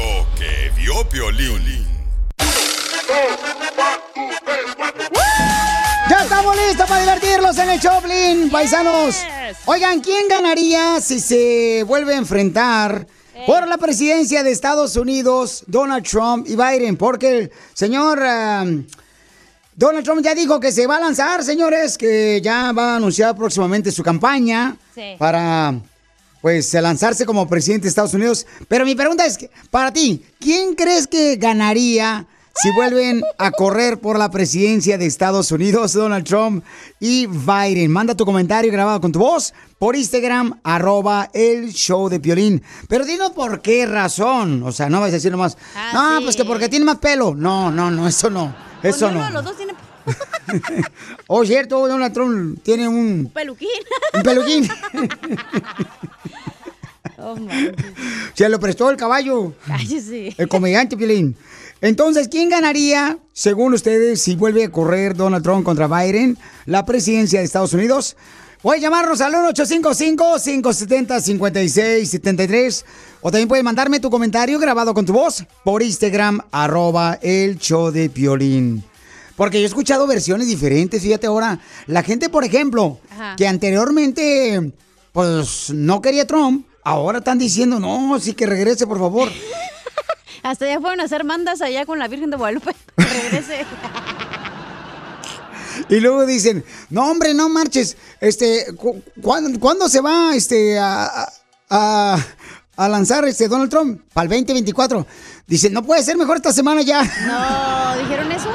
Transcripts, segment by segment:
Lo que vio Piolín. Ya estamos listos para divertirlos en el Choplin, paisanos. Oigan, ¿quién ganaría si se vuelve a enfrentar por la presidencia de Estados Unidos Donald Trump y Biden? Porque el señor um, Donald Trump ya dijo que se va a lanzar, señores, que ya va a anunciar próximamente su campaña Sí. para pues lanzarse como presidente de Estados Unidos. Pero mi pregunta es, para ti, ¿quién crees que ganaría si vuelven a correr por la presidencia de Estados Unidos, Donald Trump y Biden? Manda tu comentario grabado con tu voz por Instagram, arroba el show de Piolín. Pero dinos por qué razón. O sea, no vas a decir nomás, Ah, no, sí. pues que porque tiene más pelo. No, no, no, eso no. Eso no. los dos tiene Oh, cierto, Donald Trump tiene un, peluquín. un peluquín. Oh. Se lo prestó el caballo. Cállese. El comediante Piolín. Entonces, ¿quién ganaría, según ustedes, si vuelve a correr Donald Trump contra Biden, la presidencia de Estados Unidos? Pueden llamarnos al 1-855-570-5673 o también pueden mandarme tu comentario grabado con tu voz por Instagram, arroba el show de Piolín. Porque yo he escuchado versiones diferentes, fíjate ahora. La gente, por ejemplo, Ajá. que anteriormente, pues, no quería Trump, ahora están diciendo, no, sí que regrese, por favor. Hasta ya fueron a hacer mandas allá con la Virgen de Guadalupe. Regrese. Y luego dicen, no hombre, no marches, este, cu- ¿cuándo, cuándo se va este, a, a- a lanzar este Donald Trump? Para el 2024. Dicen, no puede ser mejor esta semana ya. No, ¿dijeron eso?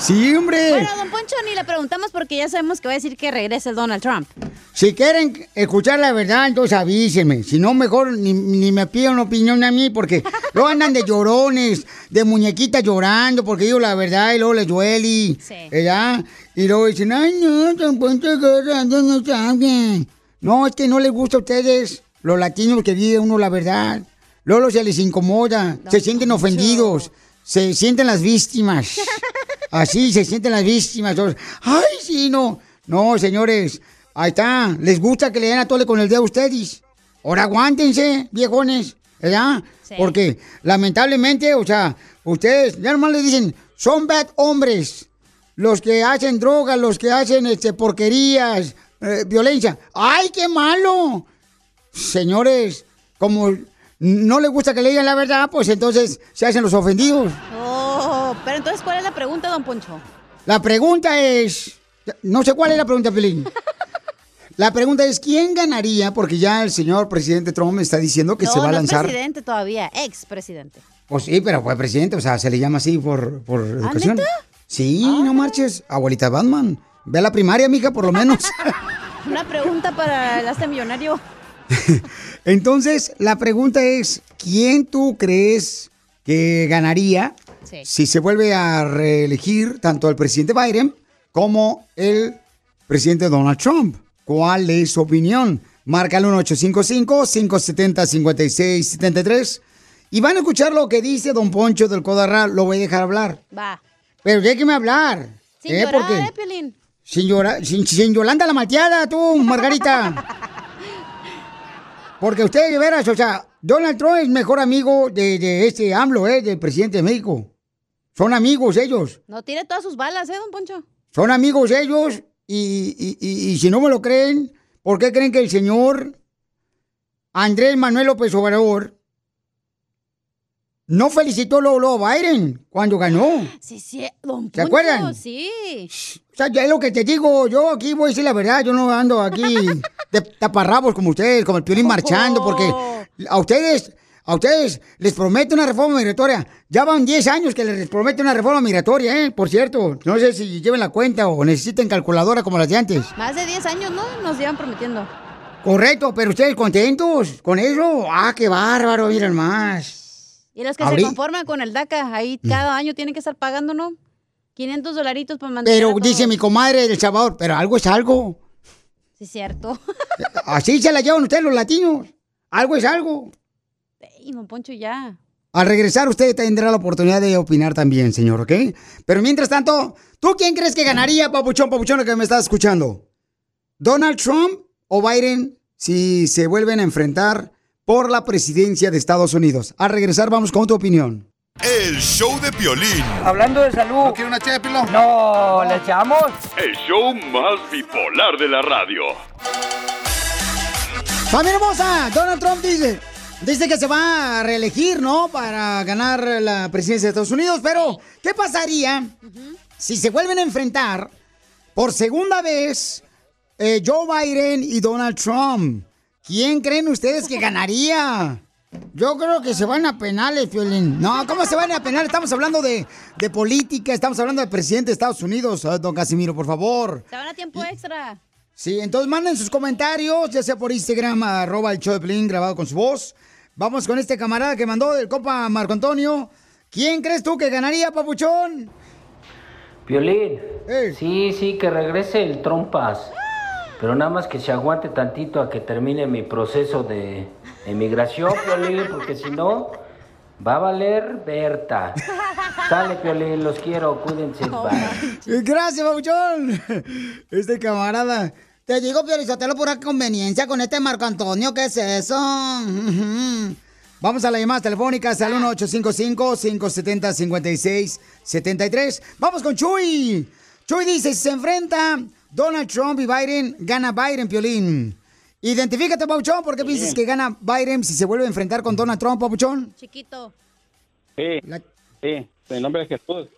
Sí, hombre. Bueno, don Poncho, ni le preguntamos porque ya sabemos que va a decir que regrese Donald Trump. Si quieren escuchar la verdad, entonces avísenme. Si no, mejor ni, ni me pidan opinión a mí, porque luego andan de llorones, de muñequitas llorando, porque digo la verdad y luego les duele. Sí. ¿Verdad? Y luego dicen, ay, no, Don Poncho no saben. No, es que no les gusta a ustedes, los latinos, que digan uno la verdad. Luego se les incomoda, se sienten ofendidos, se sienten las víctimas. Así se sienten las víctimas. Ay, sí, no. No, señores. Ahí está. Les gusta que le den a tole con el dedo a ustedes. Ahora aguántense, viejones. ¿Verdad? Sí. Porque lamentablemente, o sea, ustedes ya nomás les dicen, son bad hombres. Los que hacen drogas, los que hacen este, porquerías, eh, violencia. ¡Ay, qué malo! Señores, como no les gusta que le digan la verdad, pues entonces se hacen los ofendidos. Oh, pero entonces, ¿cuál es la pregunta, don Poncho? La pregunta es, no sé cuál es la pregunta, Pelín. La pregunta es, ¿quién ganaría? Porque ya el señor presidente Trump está diciendo que no, se va a lanzar. es presidente todavía, ex presidente. Pues sí, pero fue presidente, o sea, se le llama así por, por educación. ¿neta? Sí, no marches, abuelita Batman. Ve a la primaria, mija, por lo menos. Una pregunta para el hasta millonario. Entonces, la pregunta es, ¿quién tú crees que ganaría Sí. si se vuelve a reelegir tanto el presidente Biden como el presidente Donald Trump? ¿Cuál es su opinión? Marca el 1855-570-5673 y van a escuchar lo que dice don Poncho del Codarra. Lo voy a dejar hablar. Va. Pero déjeme hablar. Sin ¿eh? llorar, Porque eh, sin, llorar, sin, sin Yolanda la malteada, tú, Margarita. Porque usted, de veras, o sea, Donald Trump es mejor amigo de, de este AMLO, ¿eh? Del presidente de México. Son amigos ellos. No tire todas sus balas, ¿eh, don Poncho? Son amigos ellos. Y, y- y- y si no me lo creen, ¿por qué creen que el señor Andrés Manuel López Obrador no felicitó a Biden cuando ganó. Sí, sí, don ¿Se Poncho, acuerdan? Sí. O sea, ya es lo que te digo, yo aquí voy a decir la verdad, yo no ando aquí de taparrabos como ustedes, como el piolín marchando, porque a ustedes, a ustedes les prometo una reforma migratoria. Ya van 10 años que les promete una reforma migratoria, ¿eh? Por cierto, no sé si lleven la cuenta o necesiten calculadora como las de antes. Más de 10 años, ¿no? Nos llevan prometiendo. Correcto, pero ustedes contentos con eso. Ah, qué bárbaro, miren más. Y los que se conforman con el DACA, ahí cada año tienen que estar pagando, ¿no? 500 dolaritos para mantener. Pero dice mi comadre del Salvador, pero algo es algo. Sí, cierto. Así se la llevan ustedes los latinos. Algo es algo. Ey, don Poncho, ya. Al regresar usted tendrá la oportunidad de opinar también, señor, ¿ok? Pero mientras tanto, ¿tú quién crees que ganaría, papuchón, papuchón, que me estás escuchando? ¿Donald Trump o Biden si se vuelven a enfrentar por la presidencia de Estados Unidos? Al regresar vamos con tu opinión. El show de Piolín. Hablando de salud. ¿No quiere una ché de pilón? No, ¿le echamos? El show más bipolar de la radio. Familia hermosa, Donald Trump dice, dice que se va a reelegir, ¿no? Para ganar la presidencia de Estados Unidos, pero ¿qué pasaría si se vuelven a enfrentar por segunda vez eh, Joe Biden y Donald Trump? ¿Quién creen ustedes que ganaría? Yo creo que se van a penales, Piolín. No, ¿cómo se van a penales? Estamos hablando de, de política, estamos hablando del presidente de Estados Unidos, Ah, don Casimiro, por favor. Se van a tiempo extra. Sí, entonces manden sus comentarios, ya sea por Instagram, arroba el show de Piolín, grabado con su voz. Vamos con este camarada que mandó del copa Marco Antonio. ¿Quién crees tú que ganaría, papuchón? Violín. Sí, sí, que regrese el trompas. Pero nada más que se aguante tantito a que termine mi proceso de emigración, Piolín, porque si no, va a valer Berta. Sale, Piolín, los quiero, cuídense. Bye. Gracias, papuchón. Este camarada. Te digo, Piorizotelo, pura conveniencia con este Marco Antonio. ¿Qué es eso? Vamos a las llamadas telefónicas al 1-855-570-5673. Vamos con Chuy. Chuy dice, si se enfrenta Donald Trump y Biden, gana Biden, Piolín. Identifícate, Papuchón, ¿por qué piensas que gana Biden si se vuelve a enfrentar con Donald Trump, Papuchón? Chiquito. Sí, sí, en nombre de Jesús.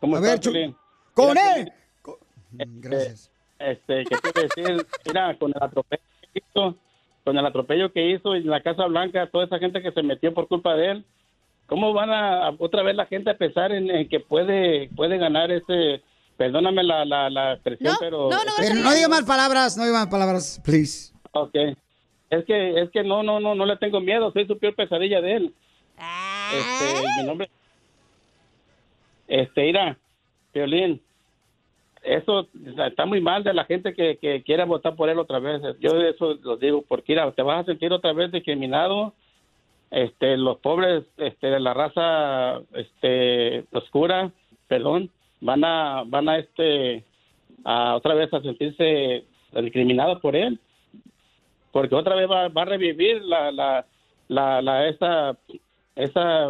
¿Cómo A estás, ver? ¡Con Mira, él! Piolín, Gracias. Este, ¿qué a decir? Mira, con el atropello que hizo, con el atropello que hizo en la Casa Blanca, toda esa gente que se metió por culpa de él, ¿cómo van a, a otra vez la gente a pensar en, en que puede puede ganar ese, perdóname la, la, la expresión, pero... Pero no diga más palabras, no diga más palabras, please. Ok. Es que, es que no, no, no, no le tengo miedo, soy su peor pesadilla de él. Este, mi nombre... Este, mira, Violín, eso está muy mal de la gente que, que quiera votar por él otra vez. Yo eso lo digo, porque mira, te vas a sentir otra vez discriminado. Este, los pobres este, de la raza este, oscura, perdón, van a, van a, este, a otra vez a sentirse discriminados por él porque otra vez va, va a revivir la, la, la, la esa, esa,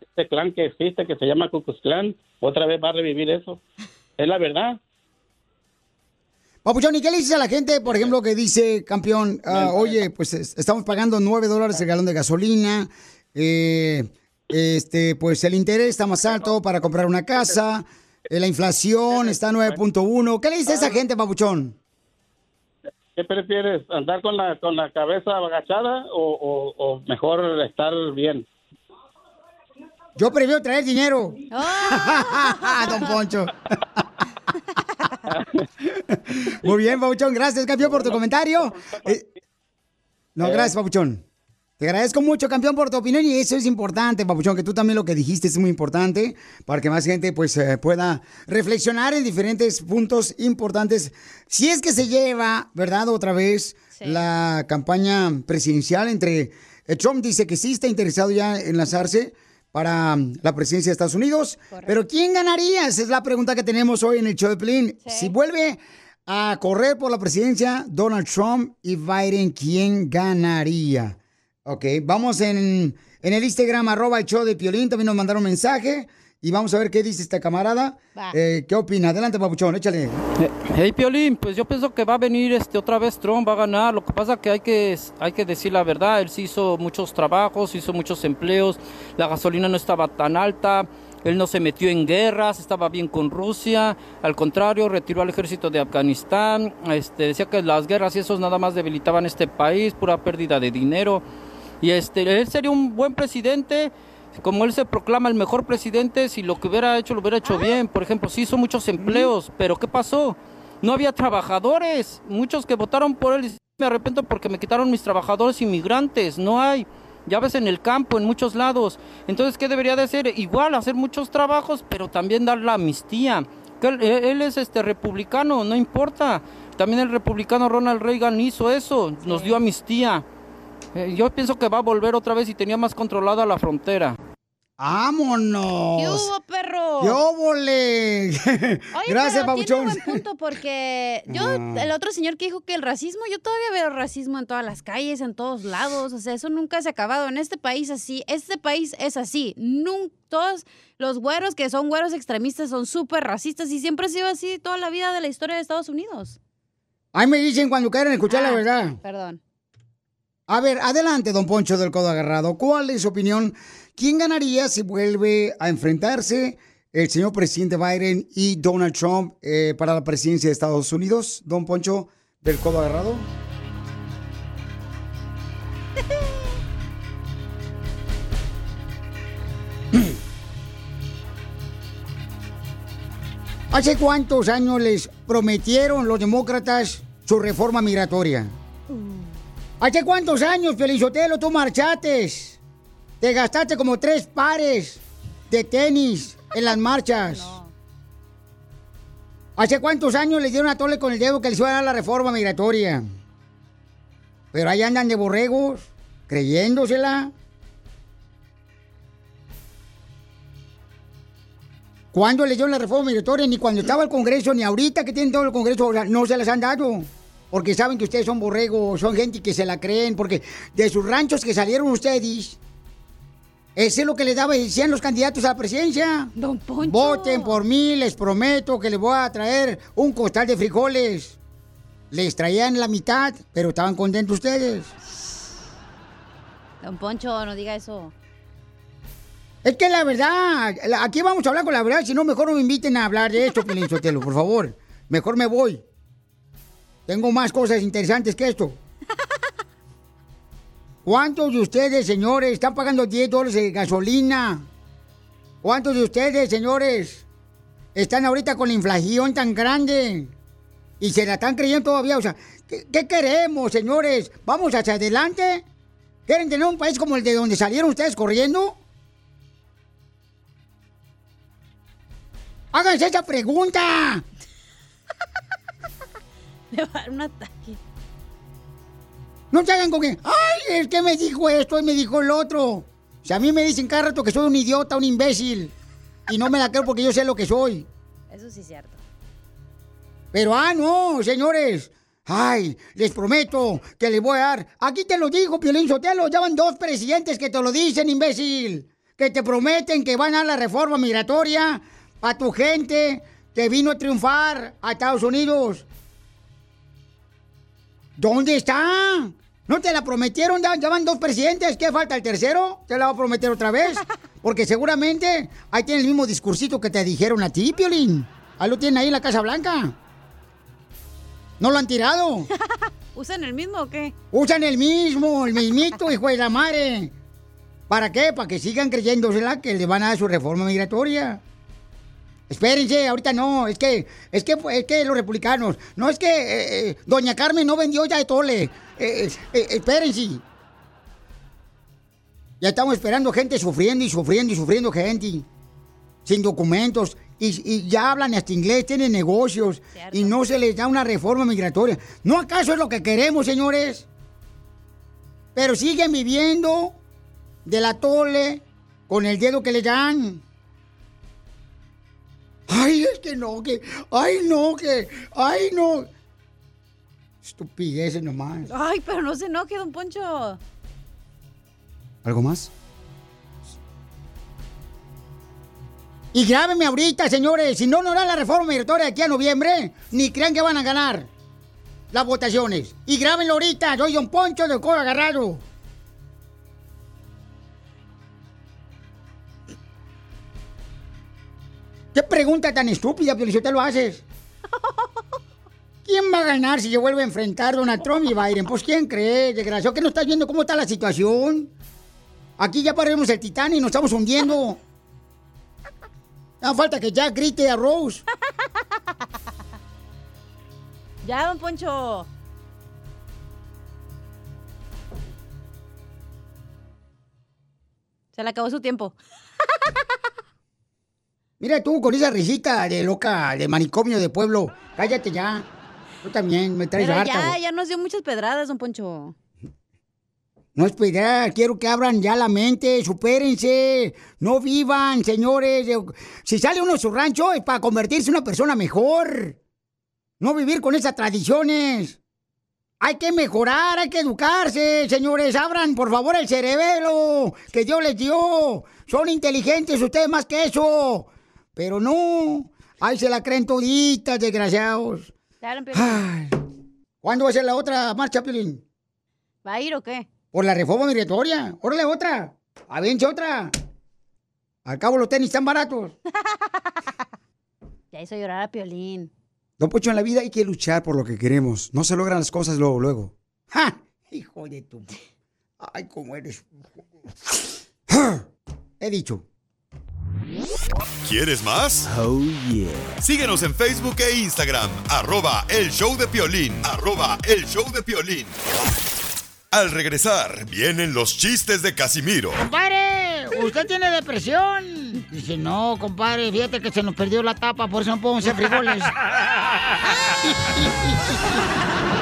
este clan que existe que se llama Ku Klux Klan, otra vez va a revivir eso. Es la verdad. Papuchón, ¿y qué le dices a la gente, por ejemplo, que dice, campeón, ah, oye, pues es- estamos pagando 9 dólares el galón de gasolina, eh, este, pues el interés está más alto para comprar una casa, eh, la inflación está a 9.1. ¿Qué le dices a esa gente, Papuchón? ¿Qué prefieres, andar con la, con la cabeza agachada o, o, o mejor estar bien? Yo prefiero traer dinero. Don Poncho. Muy bien, Papuchón. Gracias, campeón, por tu comentario. Eh, no, gracias, Papuchón. Te agradezco mucho, campeón, por tu opinión y eso es importante, Papuchón, que tú también lo que dijiste es muy importante para que más gente pues eh, pueda reflexionar en diferentes puntos importantes. Si es que se lleva, ¿verdad? Otra vez la campaña presidencial entre eh, Trump dice que sí está interesado ya en lanzarse para mm, la presidencia de Estados Unidos, pero ¿quién ganaría? Esa es la pregunta que tenemos hoy en el show de Plin. Si vuelve a correr por la presidencia Donald Trump y Biden, ¿quién ganaría? Ok, vamos en, en el Instagram, arroba el show de Piolín, también nos mandaron mensaje. y vamos a ver qué dice esta camarada. Va. Eh, ¿Qué opina? Adelante, papuchón, échale. Eh, Hey Piolín, pues yo pienso que va a venir este otra vez Trump, va a ganar. Lo que pasa que hay que hay que decir la verdad. Él sí hizo muchos trabajos, hizo muchos empleos. La gasolina no estaba tan alta. Él no se metió en guerras, estaba bien con Rusia. Al contrario, retiró al ejército de Afganistán. Este, decía que las guerras y esos nada más debilitaban este país, pura pérdida de dinero. Y este, él sería un buen presidente. Como él se proclama el mejor presidente, si lo que hubiera hecho lo hubiera hecho bien. Por ejemplo, sí hizo muchos empleos, pero ¿qué pasó? No había trabajadores. Muchos que votaron por él me arrepiento porque me quitaron mis trabajadores inmigrantes. No hay. Ya ves en el campo, en muchos lados. Entonces, ¿qué debería de hacer? Igual, hacer muchos trabajos, pero también dar la amnistía. Que él, él es este republicano, no importa. También el republicano Ronald Reagan hizo eso, nos dio amnistía. Eh, yo pienso que va a volver otra vez y tenía más controlada la frontera. ¡Vámonos! ¿Qué hubo, perro? ¡Yo volé! Oye, Gracias. Tiene buen punto porque yo, No. el otro señor que dijo que el racismo, yo todavía veo racismo en todas las calles, en todos lados. O sea, eso nunca se ha acabado. En este país así, este país es así. Nun- todos los güeros que son güeros extremistas son súper racistas y siempre ha sido así toda la vida de la historia de Estados Unidos. Ahí me dicen cuando quieran escuchar la Ah, verdad. Perdón. A ver, adelante, don Poncho del Codo Agarrado. ¿Cuál es su opinión? ¿Quién ganaría si vuelve a enfrentarse el señor presidente Biden y Donald Trump eh, para la presidencia de Estados Unidos? Don Poncho del Codo Agarrado. ¿Hace cuántos años les prometieron los demócratas su reforma migratoria? ¿Hace cuántos años, Felizotelo, tú marchates? Te gastaste como tres pares de tenis en las marchas. ¿Hace cuántos años les dieron a tole con el dedo que les iba a dar la reforma migratoria? Pero ahí andan de borregos, creyéndosela. ¿Cuándo les dieron la reforma migratoria? Ni cuando estaba el Congreso, ni ahorita que tienen todo el Congreso, o sea, no se las han dado. Porque saben que ustedes son borregos, son gente que se la creen, porque de sus ranchos que salieron ustedes, ese es lo que les daba, decían los candidatos a la presidencia. Don Poncho. Voten por mí, les prometo que les voy a traer un costal de frijoles. Les traían la mitad, pero estaban contentos ustedes. Don Poncho, no diga eso. Es que la verdad, aquí vamos a hablar con la verdad, si no, mejor no me inviten a hablar de esto, Pelín por favor. Mejor me voy. Tengo más cosas interesantes que esto. ¿Cuántos de ustedes, señores, están pagando 10 dólares de gasolina? ¿Cuántos de ustedes, señores, están ahorita con la inflación tan grande? Y se la están creyendo todavía. O sea, ¿qué, qué queremos, señores? ¿Vamos hacia adelante? ¿Quieren tener un país como el de donde salieron ustedes corriendo? Háganse esa pregunta. Le va a dar un ataque. No se hagan con que, ay, es que me dijo esto y me dijo el otro. Si a mí me dicen cada rato que soy un idiota, un imbécil, y no me la creo porque yo sé lo que soy. Eso sí es cierto. Pero, ah, no, señores. Ay, les prometo que les voy a dar. Aquí te lo digo, Piolín Sotelo. Ya van dos presidentes que te lo dicen, imbécil. Que te prometen que van a la reforma migratoria a tu gente que vino a triunfar a Estados Unidos. ¿Dónde está? ¿No te la prometieron? Ya, van dos presidentes. ¿Qué falta el tercero? ¿Te la va a prometer otra vez? Porque seguramente ahí tiene el mismo discursito que te dijeron a ti, Piolín. Ahí lo tienen ahí en la Casa Blanca. ¿No lo han tirado? ¿Usan el mismo o qué? Usan el mismo, el mismito, hijo de la madre. ¿Para qué? Para que sigan creyéndosela que le van a dar su reforma migratoria. Espérense, ahorita no, es que, es que, es que los republicanos, no es que eh, eh, Doña Carmen no vendió ya de tole. Eh, espérense. Ya estamos esperando gente sufriendo y sufriendo y sufriendo gente. Sin documentos. Y, y ya hablan hasta inglés, tienen negocios. Y no se les da una reforma migratoria. ¿No acaso es lo que queremos, señores? Pero siguen viviendo de la tole con el dedo que le dan. Ay, es que no, que. Ay, no, que. Ay, no. Estupideces nomás. Ay, pero no se enoje, don Poncho. ¿Algo más? Y grábenme ahorita, señores. Si no, no hará la reforma migratoria aquí a noviembre, ni crean que van a ganar las votaciones. Y grábenlo ahorita. Soy Don Poncho de Cola Agarrado. ¿Qué pregunta tan estúpida, te lo haces? ¿Quién va a ganar si se vuelve a enfrentar Donald Trump y Biden? Pues ¿quién cree, desgraciado? ¿Que no estás viendo cómo está la situación? Aquí ya paremos el titán y nos estamos hundiendo. No falta que ya grite a Rose. Ya, don Poncho. Se le acabó su tiempo. Mira tú con esa risita de loca, de manicomio de pueblo. Cállate ya. Tú también me traes Pero harta. ya, ya nos dio muchas pedradas, don Poncho. No es pedrar, quiero que abran ya la mente, supérense, no vivan, señores. Si sale uno de su rancho es para convertirse en una persona mejor. No vivir con esas tradiciones. Hay que mejorar, hay que educarse, señores. Abran, por favor, el cerebelo que Dios les dio. Son inteligentes ustedes más que eso. Pero no. Ay, se la creen toditas, desgraciados. Ay. ¿Cuándo va a ser la otra marcha, Piolín? ¿Va a ir o qué? Por la reforma migratoria. Órale, otra. Aviente otra. Al cabo los tenis están baratos. Ya hizo llorar a Piolín. Don Pocho, en la vida hay que luchar por lo que queremos. No se logran las cosas luego, luego. ¡Ja! Hijo de tu... Ay, cómo eres... He dicho. ¿Quieres más? Oh, yeah. Síguenos en Facebook e Instagram, arroba el show de Piolín, arroba el show de Piolín. Al regresar, vienen los chistes de Casimiro. ¡Compadre! ¿Usted tiene depresión? Dice, no, compadre, fíjate que se nos perdió la tapa, por eso no podemos hacer frijoles.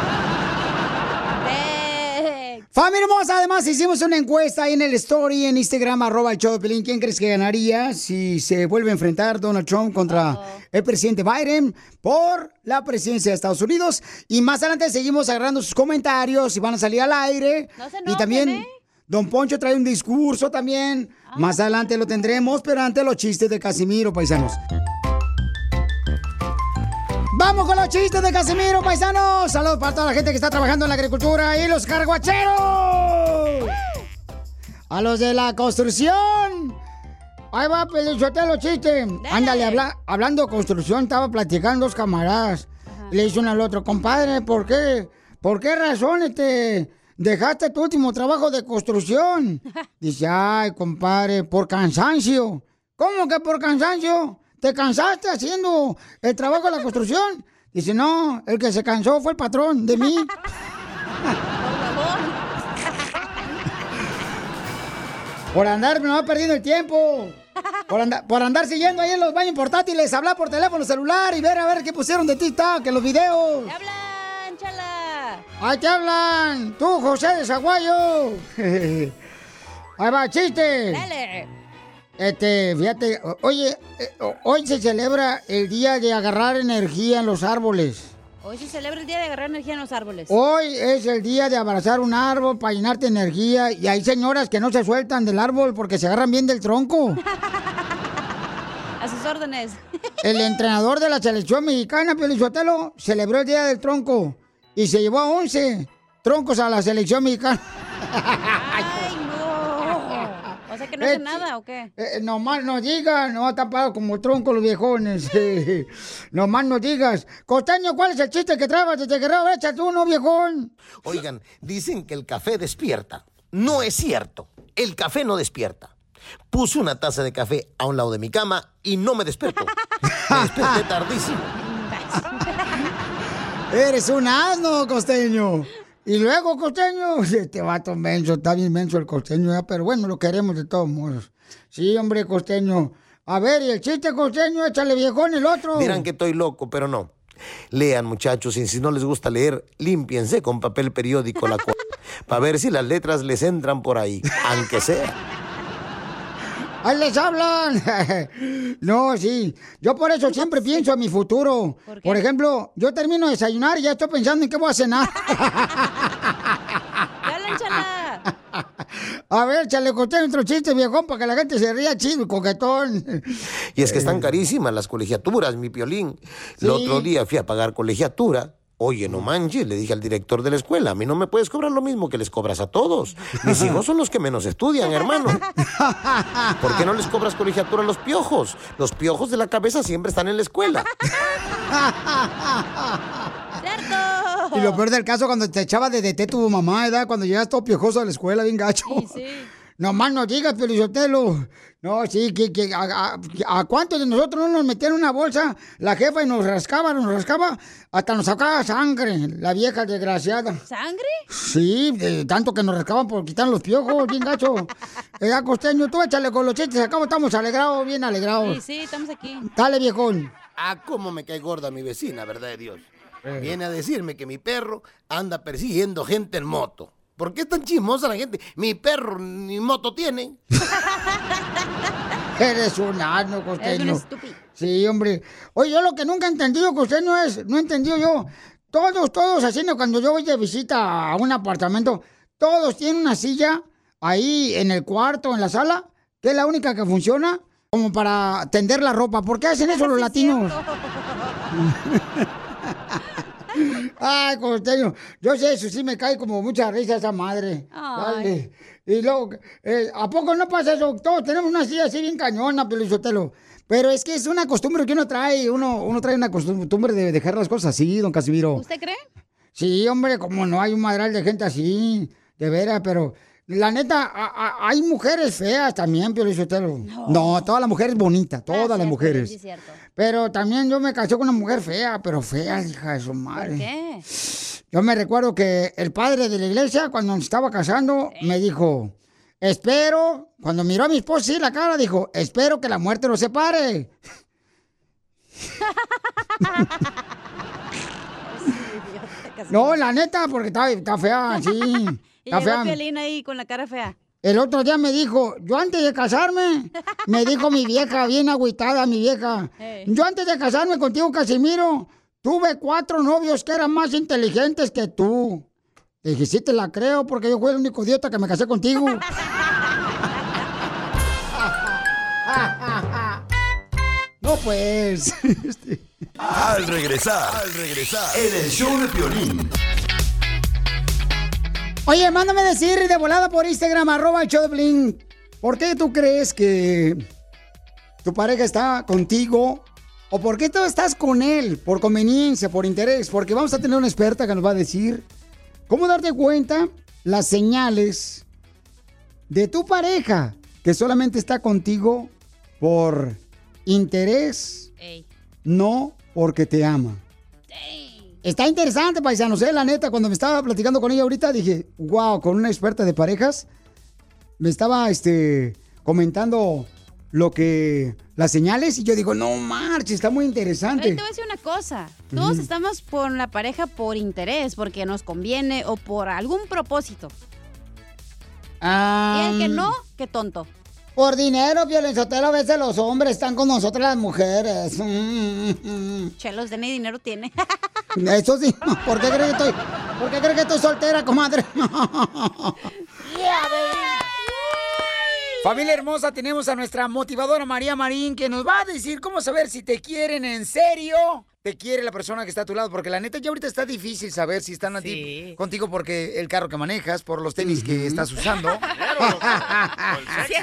Familia hermosa, además hicimos una encuesta ahí en el story en Instagram, arroba el show de Pelín. ¿Quién crees que ganaría si se vuelve a enfrentar Donald Trump contra el presidente Biden por la presidencia de Estados Unidos? Y más adelante seguimos agarrando sus comentarios y van a salir al aire. No se y enojen, también ¿eh? Don Poncho trae un discurso también. Más adelante lo tendremos, pero antes los chistes de Casimiro, paisanos. Vamos con los chistes de Casimiro, paisanos. Saludos para toda la gente que está trabajando en la agricultura y los carguacheros. A los de la construcción. Ahí va, Pelichotelo, los chistes. Ándale, habla- hablando de construcción, estaba platicando dos camaradas. Le dice uno al otro, compadre, ¿por qué? ¿Por qué razón este, dejaste tu último trabajo de construcción? Dice, ay, compadre, por cansancio. ¿Cómo que por cansancio? ¿Te cansaste haciendo el trabajo de la construcción? Dice, no, el que se cansó fue el patrón de mí. Por andar no perdiendo el tiempo. Por, andar- por andar siguiendo ahí en los baños portátiles, hablar por teléfono celular y ver a ver qué pusieron de TikTok en los videos. ¡Te hablan, chala! ¡Ahí te hablan! ¡Tú, José de Zaguayo! Ahí va, chiste. Dale. Este, fíjate, oye, eh, hoy se celebra el día de agarrar energía en los árboles. Hoy se celebra el día de agarrar energía en los árboles. Hoy es el día de abrazar un árbol para llenarte energía y hay señoras que no se sueltan del árbol porque se agarran bien del tronco. A sus órdenes. El entrenador de la selección mexicana, Pelizotelo, celebró el día del tronco y se llevó a 11 troncos a la selección mexicana. ¡Ay, no! Sea que no Eh, hace nada, ¿o qué? Eh, nomás no digas, no están parados como tronco los viejones. nomás no digas. Costeño, ¿cuál es el chiste que trabas desde Guerrero? Échate uno, viejón. Oigan, dicen que el café despierta. No es cierto. El café no despierta. Puse una taza de café a un lado de mi cama y no me despertó. Me desperté tardísimo. Eres un asno, costeño. Y luego, costeño, este vato menso, está bien menso el costeño, ya, pero bueno, lo queremos de todos modos. Sí, hombre, costeño. A ver, y el chiste, costeño, échale viejón el otro. Dirán que estoy loco, pero no. Lean, muchachos, y si no les gusta leer, límpiense con papel periódico la para ver si las letras les entran por ahí, aunque sea. ¡Ahí les hablan! no, sí. Yo por eso siempre pienso en mi futuro. ¿Por ejemplo, yo termino de desayunar y ya estoy pensando en qué voy a cenar. A ver, chale, conté otro chiste, viejón, para que la gente se ría chido y coquetón. Y es que están carísimas las colegiaturas, mi piolín. El Sí. otro día fui a pagar colegiatura. Oye, no manches, le dije al director de la escuela, a mí no me puedes cobrar lo mismo que les cobras a todos. Mis hijos son los que menos estudian, hermano. ¿Por qué no les cobras colegiatura a los piojos? Los piojos de la cabeza siempre están en la escuela. Y lo peor del caso, cuando te echaba de DT tu mamá, ¿verdad? Cuando llegas todo piojoso a la escuela, bien gacho. No más no digas, Pelizotelo. No, sí, que, que a, a- a cuántos de nosotros no nos metían en una bolsa la jefa y nos rascaba, nos rascaba, hasta nos sacaba sangre, la vieja desgraciada. ¿Sangre? Sí, de tanto que nos rascaban por quitar los piojos, bien gacho. Eh, costeño, tú échale con los chistes, acá estamos alegrados, bien alegrados. Sí, sí, estamos aquí. Dale, viejón. Ah, cómo me cae gorda mi vecina, verdad de Dios. Viene a decirme que mi perro anda persiguiendo gente en moto. ¿Por qué es tan chismosa la gente? Mi perro ni moto tiene. Eres un asno, costeño. Eres un estúpido. Sí, hombre. Oye, yo lo que nunca he entendido, costeño, es, no he entendido yo. Todos, todos haciendo, cuando yo voy de visita a un apartamento, todos tienen una silla ahí en el cuarto, en la sala, que es la única que funciona como para tender la ropa. ¿Por qué hacen eso los latinos? Ay, costeño. Yo sé, eso sí me cae como mucha risa esa madre. Ay. Y luego, eh, ¿a poco no pasa eso? Todos tenemos una silla así bien cañona, Pelizotelo. Pero es que es una costumbre que uno trae. Uno, uno trae una costumbre de dejar las cosas así, don Casimiro. ¿Usted cree? Sí, hombre, como no hay un madral de gente así, de veras, pero la neta, a- a- hay mujeres feas también, Pio Lizotelo. No. todas las mujeres bonitas, todas las mujeres. Sí, cierto. Pero también yo me casé con una mujer fea, pero fea, hija de su madre. ¿Por qué? Yo me recuerdo que el padre de la iglesia, cuando nos estaba casando, me dijo, espero, cuando miró a mi esposa y la cara, dijo, espero que la muerte los separe. No, la neta, porque está, está fea, sí. Y llegó fea. Piolín ahí con la cara fea. El otro día me dijo, yo antes de casarme, me dijo mi vieja, bien agüitada mi vieja, Hey. yo antes de casarme contigo, Casimiro, tuve cuatro novios que eran más inteligentes que tú. Le dije, sí te la creo, porque yo fui el único idiota que me casé contigo. no, pues. Al regresar, al regresar, en el show de Piolín. Oye, mándame decir de volada por Instagram, arroba el show de ¿Por qué tú crees que tu pareja está contigo? ¿O por qué tú estás con él? ¿Por conveniencia, por interés? Porque vamos a tener una experta que nos va a decir cómo darte cuenta las señales de tu pareja que solamente está contigo por interés, Ey. no porque te ama. Está interesante, paisanos, ¿eh? La neta, cuando me estaba platicando con ella ahorita, dije, wow, con una experta de parejas, me estaba, este, comentando lo que, las señales, y yo digo, no marches, está muy interesante. te voy a decir una cosa. Todos estamos con la pareja por interés, porque nos conviene o por algún propósito. Ah, Y el que no, qué tonto. Por dinero, Violenzotelo, a veces los hombres están con nosotras las mujeres. Mm, Chelos, de ni dinero tiene. Eso sí, ¿por qué crees que estoy, por qué crees que estoy soltera, comadre? Familia hermosa, tenemos a nuestra motivadora María Marín que nos va a decir cómo saber si te quieren en serio. Te quiere la persona que está a tu lado, porque la neta ya ahorita está difícil saber si están a ti contigo porque el carro que manejas, por los tenis que estás usando. Sí,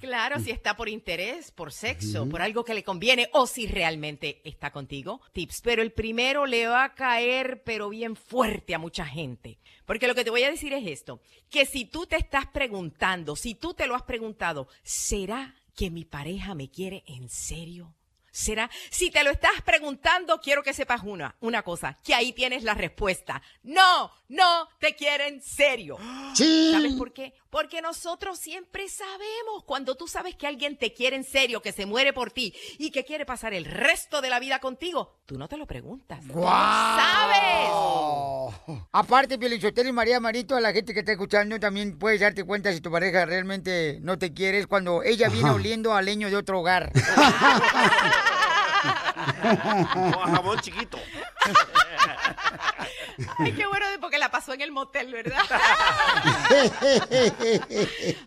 claro, si está por interés, por sexo, por algo que le conviene o si realmente está contigo. Tips, pero el primero le va a caer pero bien fuerte a mucha gente. Porque lo que te voy a decir es esto, que si tú te estás preguntando, si tú te lo has preguntado, ¿será que mi pareja me quiere en serio? ¿Será? Si te lo estás preguntando, quiero que sepas una, una cosa, que ahí tienes la respuesta. No, no te quieren serio. Sí. ¿Sabes por qué? Porque nosotros siempre sabemos cuando tú sabes que alguien te quiere en serio, que se muere por ti y que quiere pasar el resto de la vida contigo, tú no te lo preguntas. Lo sabes. Aparte, Pielichotero y María Marito, a la gente que está escuchando, también puedes darte cuenta si tu pareja realmente no te quiere, es cuando ella viene Ajá. oliendo a leño de otro hogar. A jabón chiquito. Ay, qué bueno, porque la pasó en el motel, ¿verdad?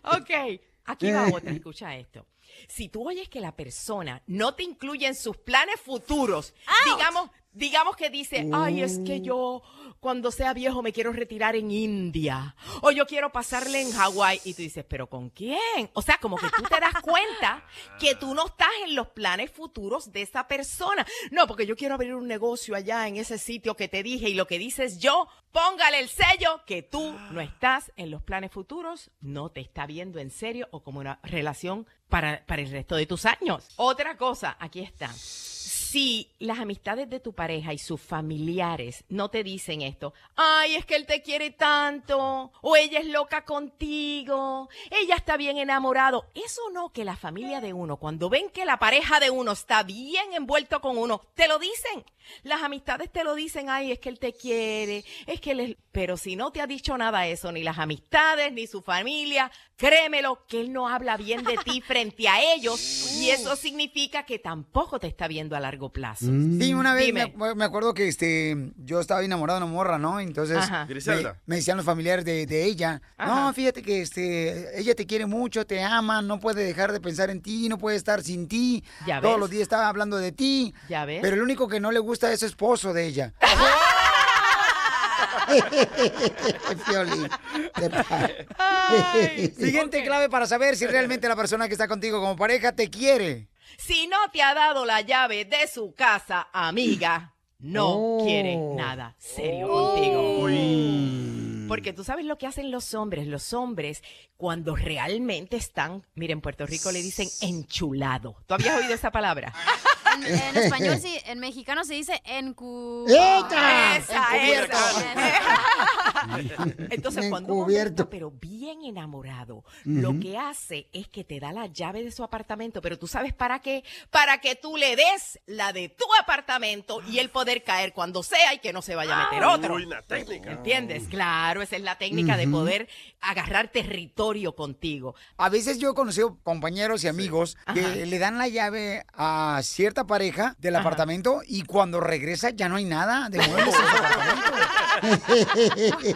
ok, aquí va otra, escucha esto. Si tú oyes que la persona no te incluye en sus planes futuros, digamos, digamos que dice, ay, es que yo cuando sea viejo me quiero retirar en India o yo quiero pasarle en Hawái y tú dices, pero ¿con quién? O sea, como que tú te das cuenta que tú no estás en los planes futuros de esa persona. No, porque yo quiero abrir un negocio allá en ese sitio que te dije y lo que dices yo, póngale el sello que tú no estás en los planes futuros, no te está viendo en serio o como una relación para, para el resto de tus años. Otra cosa, aquí está. Si las amistades de tu pareja y sus familiares no te dicen esto, ay, es que él te quiere tanto, o ella es loca contigo, ella está bien enamorado, eso no que la familia de uno, cuando ven que la pareja de uno está bien envuelto con uno, te lo dicen. Las amistades te lo dicen, ay, es que él te quiere, es que él es... Pero si no te ha dicho nada eso, ni las amistades, ni su familia, créemelo que él no habla bien de ti frente a ellos y eso significa que tampoco te está viendo a largo plazo. Sí, una vez me, me acuerdo que este yo estaba enamorado de una morra, ¿no? Entonces me, decían los familiares de, de ella, no, fíjate que este ella te quiere mucho, te ama, no puede dejar de pensar en ti, no puede estar sin ti. Ya Todos ves. los días estaba hablando de ti. Ya ves. Pero el único que no le gusta es su esposo de ella. Pa- Ay, Siguiente clave para saber si realmente la persona que está contigo como pareja te quiere. Si no te ha dado la llave de su casa, amiga, no Oh. quiere nada serio contigo. Porque tú sabes lo que hacen los hombres. Los hombres, cuando realmente están, mira, en Puerto Rico le dicen enchulado. ¿Tú habías oído esa palabra? En, en español sí, en mexicano se dice encu... ¡Eta! Esa, Encubierto. Entonces, cuando un hombre Encubierto. está pero bien enamorado, lo que hace es que te da la llave de su apartamento, pero tú sabes para qué? Para que tú le des la de tu apartamento y él poder caer cuando sea y que no se vaya a meter otro. Uy, una técnica. ¿Entiendes? Claro, esa es la técnica de poder agarrar territorio contigo. A veces yo he conocido compañeros y amigos que Ajá. le dan la llave a cierta pareja del apartamento y cuando regresa ya no hay nada de muebles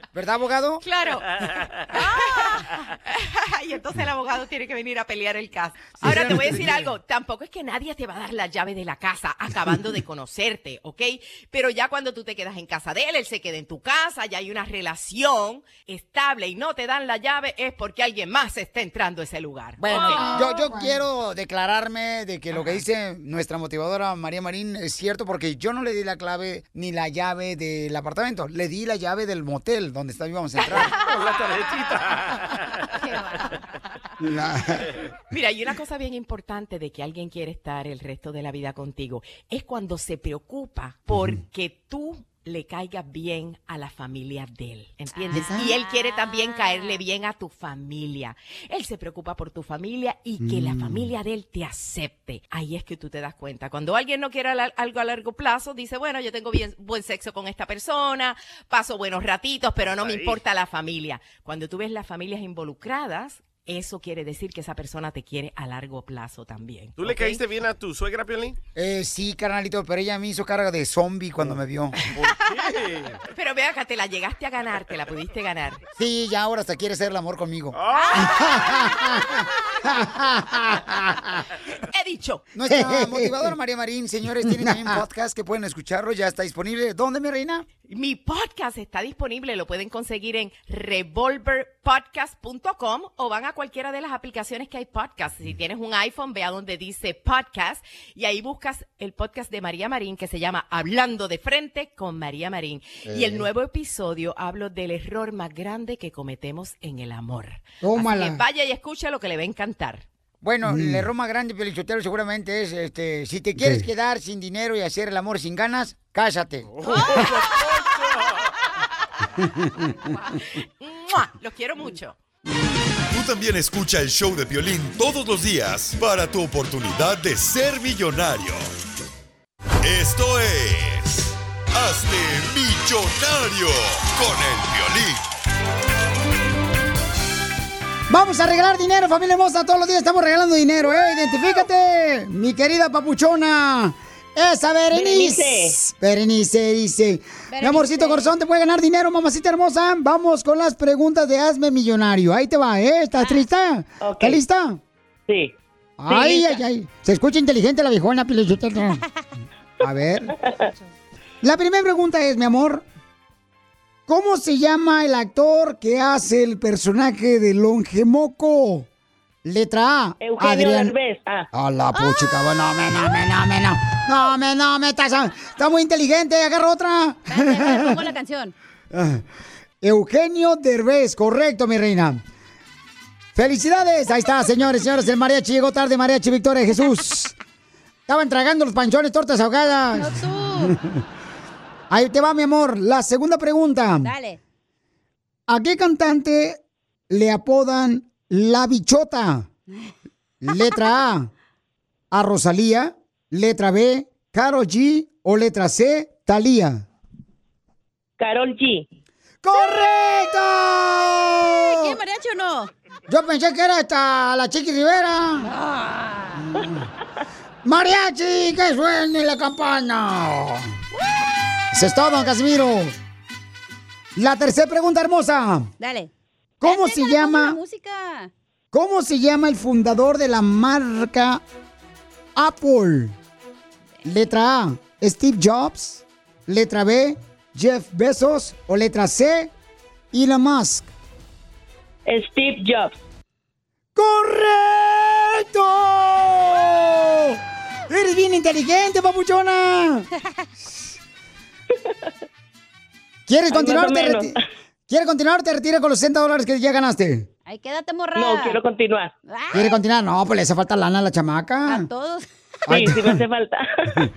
¿Verdad, abogado? Claro. y entonces el abogado tiene que venir a pelear el caso. Ahora te voy a decir algo, tampoco es que nadie te va a dar la llave de la casa acabando de conocerte, ¿ok? Pero ya cuando tú te quedas en casa de él, él se queda en tu casa, ya hay una relación estable y no te dan la llave es porque alguien más está entrando a ese lugar. Bueno, yo quiero declararme de que lo que dice nuestra motivadora María Marín es cierto porque yo no le di la clave ni la llave del apartamento, le di la llave del motel donde está- íbamos a entrar. la tarjetita. Mira, hay una cosa bien importante de que alguien quiere estar el resto de la vida contigo. Es cuando se preocupa porque tú le caigas bien a la familia de él, ¿entiendes? Y él quiere también caerle bien a tu familia. Él se preocupa por tu familia y que la Mm. familia de él te acepte. Ahí es que tú te das cuenta. Cuando alguien no quiere algo a largo plazo, dice, bueno, yo tengo bien, buen sexo con esta persona, paso buenos ratitos, pero no me importa la familia. Cuando tú ves las familias involucradas, eso quiere decir que esa persona te quiere a largo plazo también. ¿Tú le caíste bien a tu suegra, Piolín? Eh, sí, carnalito, pero ella me hizo carga de zombie cuando me vio. Pero ve acá, te la llegaste a ganar, te la pudiste ganar. Sí, ya ahora hasta quiere hacer el amor conmigo. He dicho. Nuestra motivadora María Marín, señores, tiene también un podcast que pueden escucharlo, ya está disponible. ¿Dónde, mi reina? Mi podcast está disponible, lo pueden conseguir en revolverpodcast.com o van a cualquiera de las aplicaciones que hay podcast. Si tienes un iPhone, ve a donde dice podcast y ahí buscas el podcast de María Marín que se llama Hablando de frente con María Marín. Y el nuevo episodio hablo del error más grande que cometemos en el amor. Tómala. Así que vaya y escucha lo que le va a encantar. Bueno, Mm. el error más grande, Pelichotero, seguramente es, este, si te quieres Sí. quedar sin dinero y hacer el amor sin ganas, cásate. ¡Mua! Los quiero mucho. Tú también escucha el show de Piolín todos los días para tu oportunidad de ser millonario. Esto es... Hazte millonario con el Piolín. Vamos a regalar dinero, familia hermosa. Todos los días estamos regalando dinero, ¿eh? Identifícate, mi querida papuchona. Esa Berenice. Berenice. Berenice dice. Mi amorcito corazón, te puede ganar dinero, mamacita hermosa. Vamos con las preguntas de Hazme Millonario. Ahí te va, ¿eh? ¿Estás lista? ¿Estás lista? Sí. Ay, lista. ay, ay. Se escucha inteligente la viejona. A ver. La primera pregunta es, mi amor. ¿Cómo se llama el actor que hace el personaje de Longemoco? Letra A. Eugenio Adrián. Derbez. Ah. A la puchica, no, me, no, no, me, no. No, me, no, me, estás, está muy inteligente, agarra otra. Pongo la canción. Eugenio Derbez, correcto, mi reina. Felicidades, ahí está, señores, señores, el mariachi llegó tarde, mariachi Victoria de Jesús. Estaban tragando los panchones, tortas ahogadas. Ahí te va, mi amor. La segunda pregunta. Dale. ¿A qué cantante le apodan la bichota? Letra A, a Rosalía. Letra B, Karol G. O letra C, Talía. Carol G. ¡Correcto! ¿Quién, mariachi o no? Yo pensé que era esta la Chiqui Rivera. Mariachi, que suene la campana. Eso es todo, don Casimiro. La tercera pregunta hermosa. Dale. ¿Cómo Dale, se dale, llama? música. ¿Cómo se llama el fundador de la marca Apple? Letra A, Steve Jobs. Letra B, Jeff Bezos. O letra C, Elon Musk. Steve Jobs. ¡Correcto! Eres bien inteligente, papuchona. ¿Quieres continuar? Te reti- ¿Quieres continuar te retiras con los 60 dólares que ya ganaste? Ay, quédate, morra. No, quiero continuar. ¿Quiere continuar? No, pues le hace falta lana a la chamaca. A todos. Ay. Sí, sí me hace falta.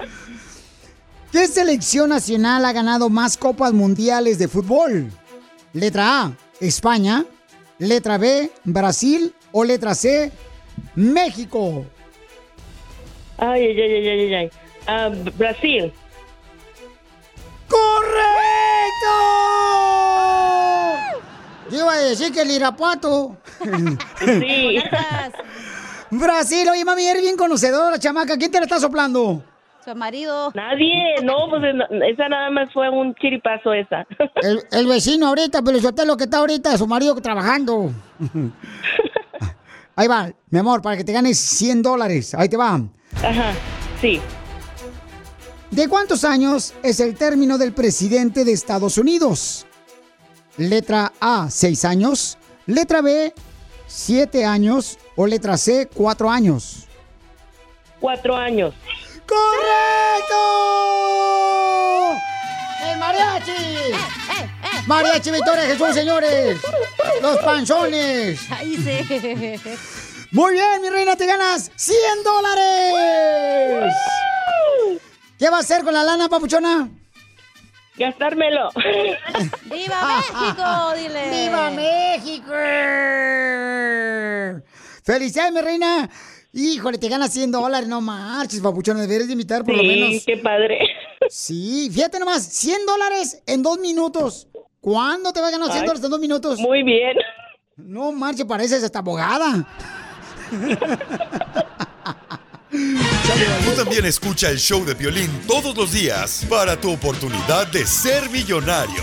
¿Qué selección nacional ha ganado más copas mundiales de fútbol? Letra A, España. Letra B, Brasil. O letra C, México. Ay, ay, ay, ay, ay, ay. Ah, Brasil. ¡Correcto! Yo iba a decir que el Irapuato. Sí. Brasil, oye, mami, eres bien conocedora, chamaca. ¿Quién te la está soplando? Su marido. Nadie, no, pues esa nada más fue un chiripazo esa. El, el vecino ahorita, pero lo que está ahorita, su marido trabajando. Ahí va, mi amor, para que te ganes 100 dólares. Ahí te va. Ajá, sí. ¿De cuántos años es el término del presidente de Estados Unidos? Letra A, 6 años. Letra B, 7 años. O letra C, 4 años. Cuatro años. ¡Correcto! ¡El mariachi! ¡Mariachi Victoria Jesús, señores! ¡Los panzones! Ahí sí. Muy bien, mi reina, te ganas 100 dólares. ¿Qué va a hacer con la lana, papuchona? Gastármelo. ¡Viva México! Dile. ¡Viva México! ¡Felicidades, mi reina! Híjole, te ganas 100 dólares, no marches, papuchona. Deberías de invitar por lo Sí, menos. qué padre. Sí, fíjate nomás, 100 dólares en dos minutos. ¿Cuándo te va a ganar 100 Ay, dólares en dos minutos? Muy bien. No marches, pareces hasta abogada. Tú también escucha el show de Piolín todos los días para tu oportunidad de ser millonario.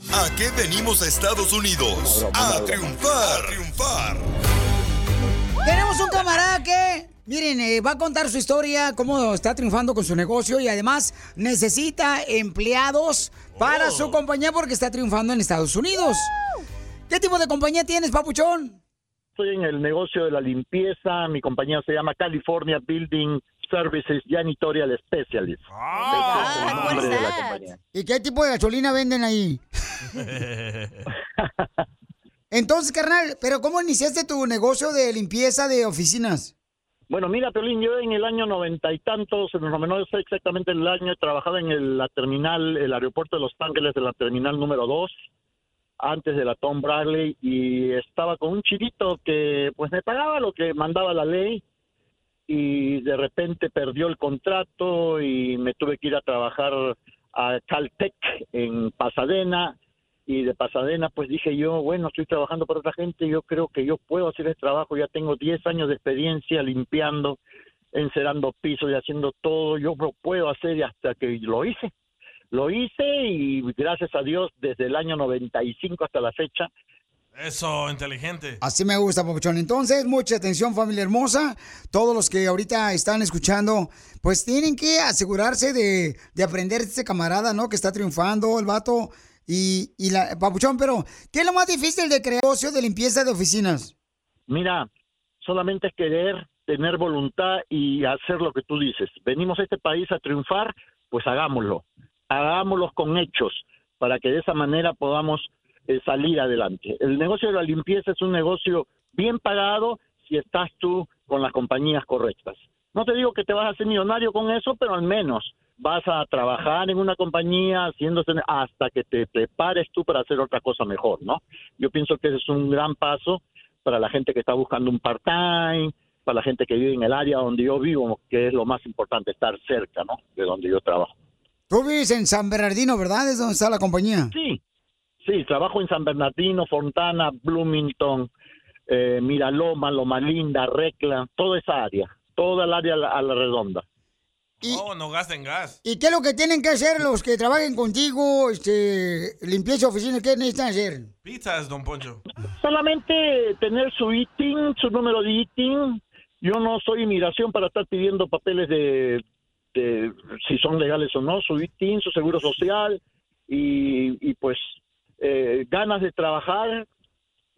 ¿A qué venimos a Estados Unidos? A triunfar, a triunfar. Tenemos un camarada que, miren, eh, va a contar su historia, cómo está triunfando con su negocio y además necesita empleados para su compañía porque está triunfando en Estados Unidos. ¿Qué tipo de compañía tienes, papuchón? Estoy en el negocio de la limpieza. Mi compañía se llama California Building Services Janitorial Specialist. Ese es el nombre de la compañía. ¿Y qué tipo de gasolina venden ahí? Entonces, carnal, ¿pero cómo iniciaste tu negocio de limpieza de oficinas? Bueno, mira, Pelín, yo en el año noventa y tantos, no, sé exactamente el año, trabajaba en el- la terminal, el aeropuerto de Los Ángeles, de la terminal número 2, antes de la Tom Bradley, y estaba con un chirito que pues me pagaba lo que mandaba la ley, y de repente perdió el contrato y me tuve que ir a trabajar a Caltech en Pasadena, y de Pasadena pues dije yo, bueno, estoy trabajando para otra gente, yo creo que yo puedo hacer el trabajo, ya tengo 10 años de experiencia limpiando, encerando pisos y haciendo todo, yo lo puedo hacer y hasta que lo hice. Lo hice y gracias a Dios desde el año 95 hasta la fecha Eso, inteligente. Así me gusta, papuchón. Entonces, mucha atención, familia hermosa. Todos los que ahorita están escuchando, pues tienen que asegurarse de, de aprender de este camarada, ¿no? Que está triunfando, el vato. Y, y la, papuchón, pero, ¿qué es lo más difícil de crear negocio de limpieza de oficinas? Mira, solamente es querer, tener voluntad y hacer lo que tú dices. Venimos a este país a triunfar, pues hagámoslo. Hagámoslo con hechos para que de esa manera podamos eh, salir adelante. El negocio de la limpieza es un negocio bien pagado si estás tú con las compañías correctas. No te digo que te vas a hacer millonario con eso, pero al menos vas a trabajar en una compañía haciéndose hasta que te prepares tú para hacer otra cosa mejor, ¿no? Yo pienso que ese es un gran paso para la gente que está buscando un part-time, para la gente que vive en el área donde yo vivo, que es lo más importante, estar cerca, ¿no? De donde yo trabajo. Tú vives en San Bernardino, ¿verdad? Es donde está la compañía. Sí, sí, trabajo en San Bernardino, Fontana, Bloomington, eh, Miraloma, Loma Linda, Recla, toda esa área, toda el área a la, a la redonda. Oh, no gasten gas. ¿Y qué es lo que tienen que hacer los que trabajen contigo, este, limpieza de oficinas? ¿Qué necesitan hacer? Pizzas, don Poncho. Solamente tener su ITIN, su número de ITIN. Yo no soy inmigración para estar pidiendo papeles de, de si son legales o no, su ITIN, su seguro social y, y pues eh, ganas de trabajar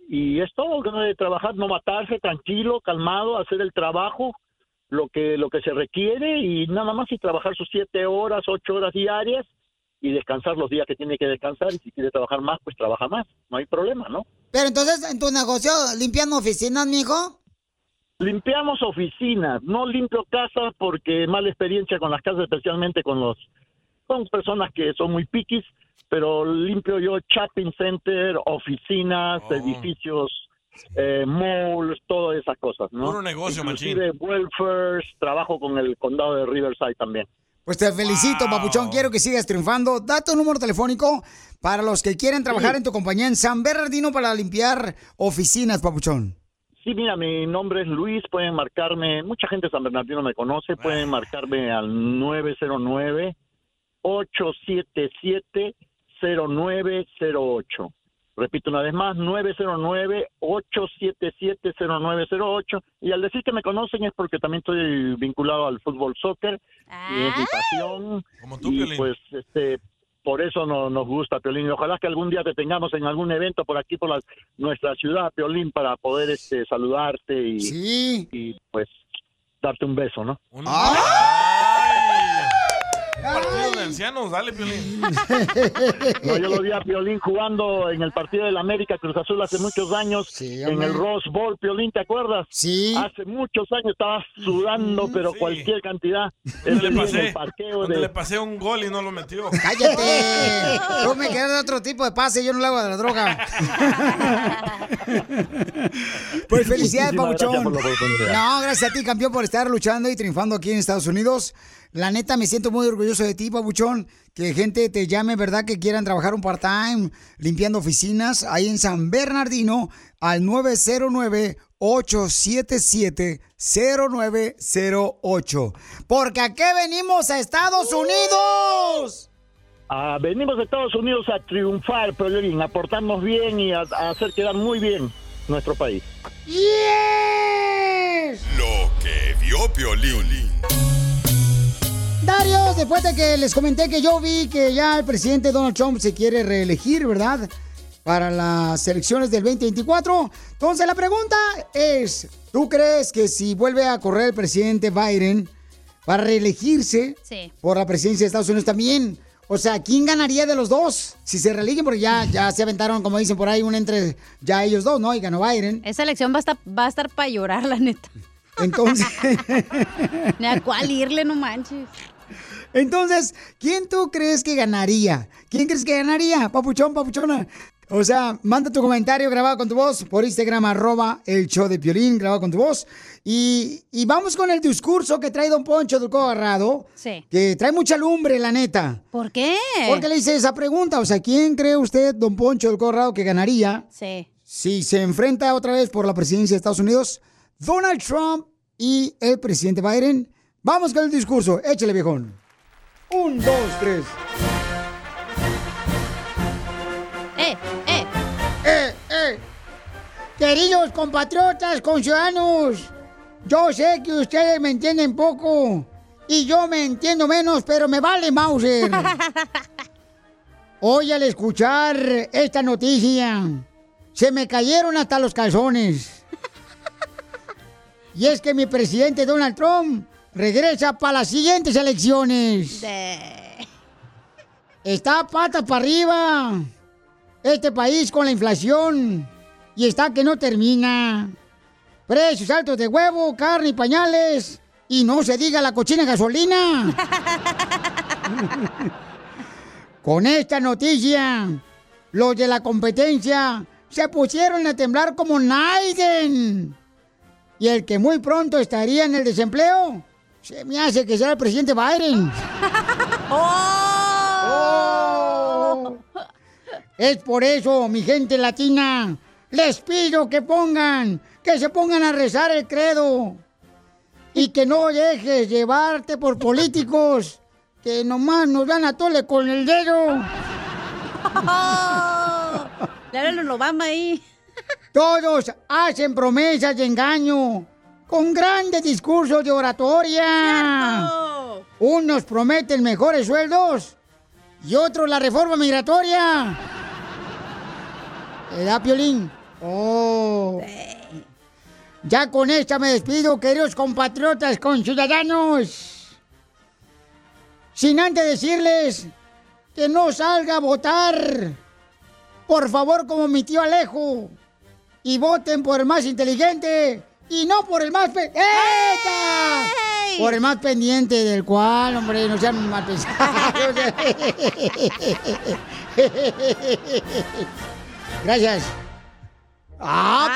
y es todo, ganas de trabajar, no matarse, tranquilo, calmado, hacer el trabajo, lo que lo que se requiere y nada más y trabajar sus siete horas, ocho horas diarias y descansar los días que tiene que descansar y si quiere trabajar más, pues trabaja más, no hay problema, ¿no? Pero entonces, en tu negocio, limpiando oficinas, mijo. Limpiamos oficinas, no limpio casas porque mala experiencia con las casas, especialmente con los con personas que son muy piquis, pero limpio yo shopping center, oficinas, edificios, eh, malls, todas esas cosas, ¿no? Puro negocio, Inclusive welfares, trabajo con el condado de Riverside también. Pues te felicito, papuchón. Quiero que sigas triunfando. Da tu número telefónico para los que quieren trabajar Sí. en tu compañía en San Bernardino para limpiar oficinas, papuchón. Sí, mira, mi nombre es Luis, pueden marcarme, mucha gente de San Bernardino me conoce, pueden marcarme al 909-877-0908. Repito una vez más, 909-877-0908. Y al decir que me conocen es porque también estoy vinculado al fútbol soccer y es mi pasión. Como tú, y Piolín. pues este por eso no, nos gusta Piolín. Y ojalá que algún día te tengamos en algún evento por aquí por la- nuestra ciudad, Piolín, para poder este saludarte y, y pues darte un beso, ¿no? Partido de ancianos, dale, Piolín. No, yo lo vi a Piolín jugando en el partido del América Cruz Azul hace muchos años, en hombre. el Rose Bowl, Piolín, ¿te acuerdas? Sí. Hace muchos años estaba sudando, pero cualquier cantidad. Le en pasé, el parqueo de... le pasé un gol y no lo metió. ¡Cállate! Yo me quedé de otro tipo de pase, yo no le hago de la droga. Pues felicidades, Muchísimas gracias Pabuchón. oportunidad. No, gracias a ti, campeón, por estar luchando y triunfando aquí en Estados Unidos. La neta, me siento muy orgulloso de ti, Pabuchón. Que gente te llame, ¿verdad? Que quieran trabajar un part-time limpiando oficinas ahí en San Bernardino al 909-877-0908. Porque aquí venimos a Estados Unidos. Ah, venimos de Estados Unidos a triunfar, Piolín, a portarnos bien y a, a hacer quedar muy bien nuestro país. ¡Yes! Lo que vio Piolín. Darius, después de que les comenté que yo vi que ya el presidente Donald Trump se quiere reelegir, ¿verdad? Para las elecciones del 2024. Entonces la pregunta es, ¿tú crees que si vuelve a correr el presidente Biden para reelegirse Sí. por la presidencia de Estados Unidos también? O sea, ¿quién ganaría de los dos? Si se reeligen, porque ya, ya se aventaron, como dicen por ahí, un entre ya ellos dos, ¿no? Y ganó Biden. Esa elección va a estar, va a estar para llorar, la neta. Entonces... Ni a cuál irle, no manches. Entonces, ¿quién tú crees que ganaría? ¿Quién crees que ganaría? Papuchón, papuchona. O sea, manda tu comentario grabado con tu voz por Instagram, arroba el show de Piolín, grabado con tu voz. Y, y vamos con el discurso que trae Don Poncho del Agarrado, Sí. que trae mucha lumbre, la neta. ¿Por qué? Porque le hice esa pregunta. O sea, ¿quién cree usted, Don Poncho del Agarrado, que ganaría Sí. si se enfrenta otra vez por la presidencia de Estados Unidos? Donald Trump y el presidente Biden. Vamos con el discurso. Échale, viejón. Un, dos, tres. Eh, eh. ¡Eh, eh! Queridos compatriotas, conciudadanos, yo sé que ustedes me entienden poco y yo me entiendo menos, pero me vale Mauser. Hoy al escuchar esta noticia, se me cayeron hasta los calzones. Y es que mi presidente Donald Trump regresa para las siguientes elecciones. Está pata para arriba. Este país con la inflación. Y está que no termina. Precios altos de huevo, carne y pañales. Y no se diga la cochina gasolina. con esta noticia, los de la competencia se pusieron a temblar como Naiden. Y el que muy pronto estaría en el desempleo, se me hace que será el presidente Biden. ¡Oh! Es por eso, mi gente latina, les pido que pongan, que se pongan a rezar el credo. Y que no dejes llevarte por políticos que nomás nos dan a tole con el dedo. A Obama ahí. Todos hacen promesas de engaño con grandes discursos de oratoria. Unos prometen mejores sueldos y otros la reforma migratoria. ¿Edad, Piolín? Oh. Ya con esta me despido, queridos compatriotas, conciudadanos. Sin antes decirles que no salga a votar. Por favor, como mi tío Alejo. Y voten por el más inteligente y no por el más... pe- ¡Eta! Por el más pendiente del cual, hombre, no sean mal pensados. Gracias. ¡Ah,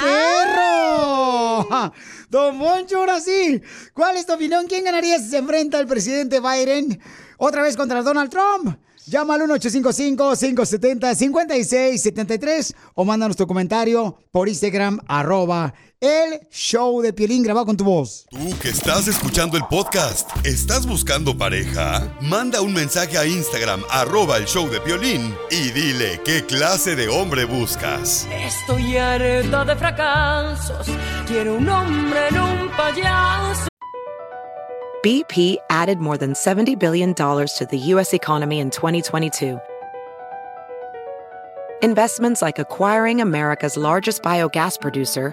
perro! Don Moncho, ahora sí. ¿Cuál es tu opinión? ¿Quién ganaría si se enfrenta el presidente Biden otra vez contra Donald Trump? Llama al 1-855-570-5673 o mándanos tu comentario por Instagram, arroba el show de Piolín grabado con tu voz. Tú que estás escuchando el podcast, ¿estás buscando pareja? Manda un mensaje a Instagram, arroba el show de Piolín, y dile qué clase de hombre buscas. Estoy harta de fracasos. Quiero un hombre en un payaso. BP added more than $70 billion to the U.S. economy in 2022. Investments like acquiring America's largest biogas producer,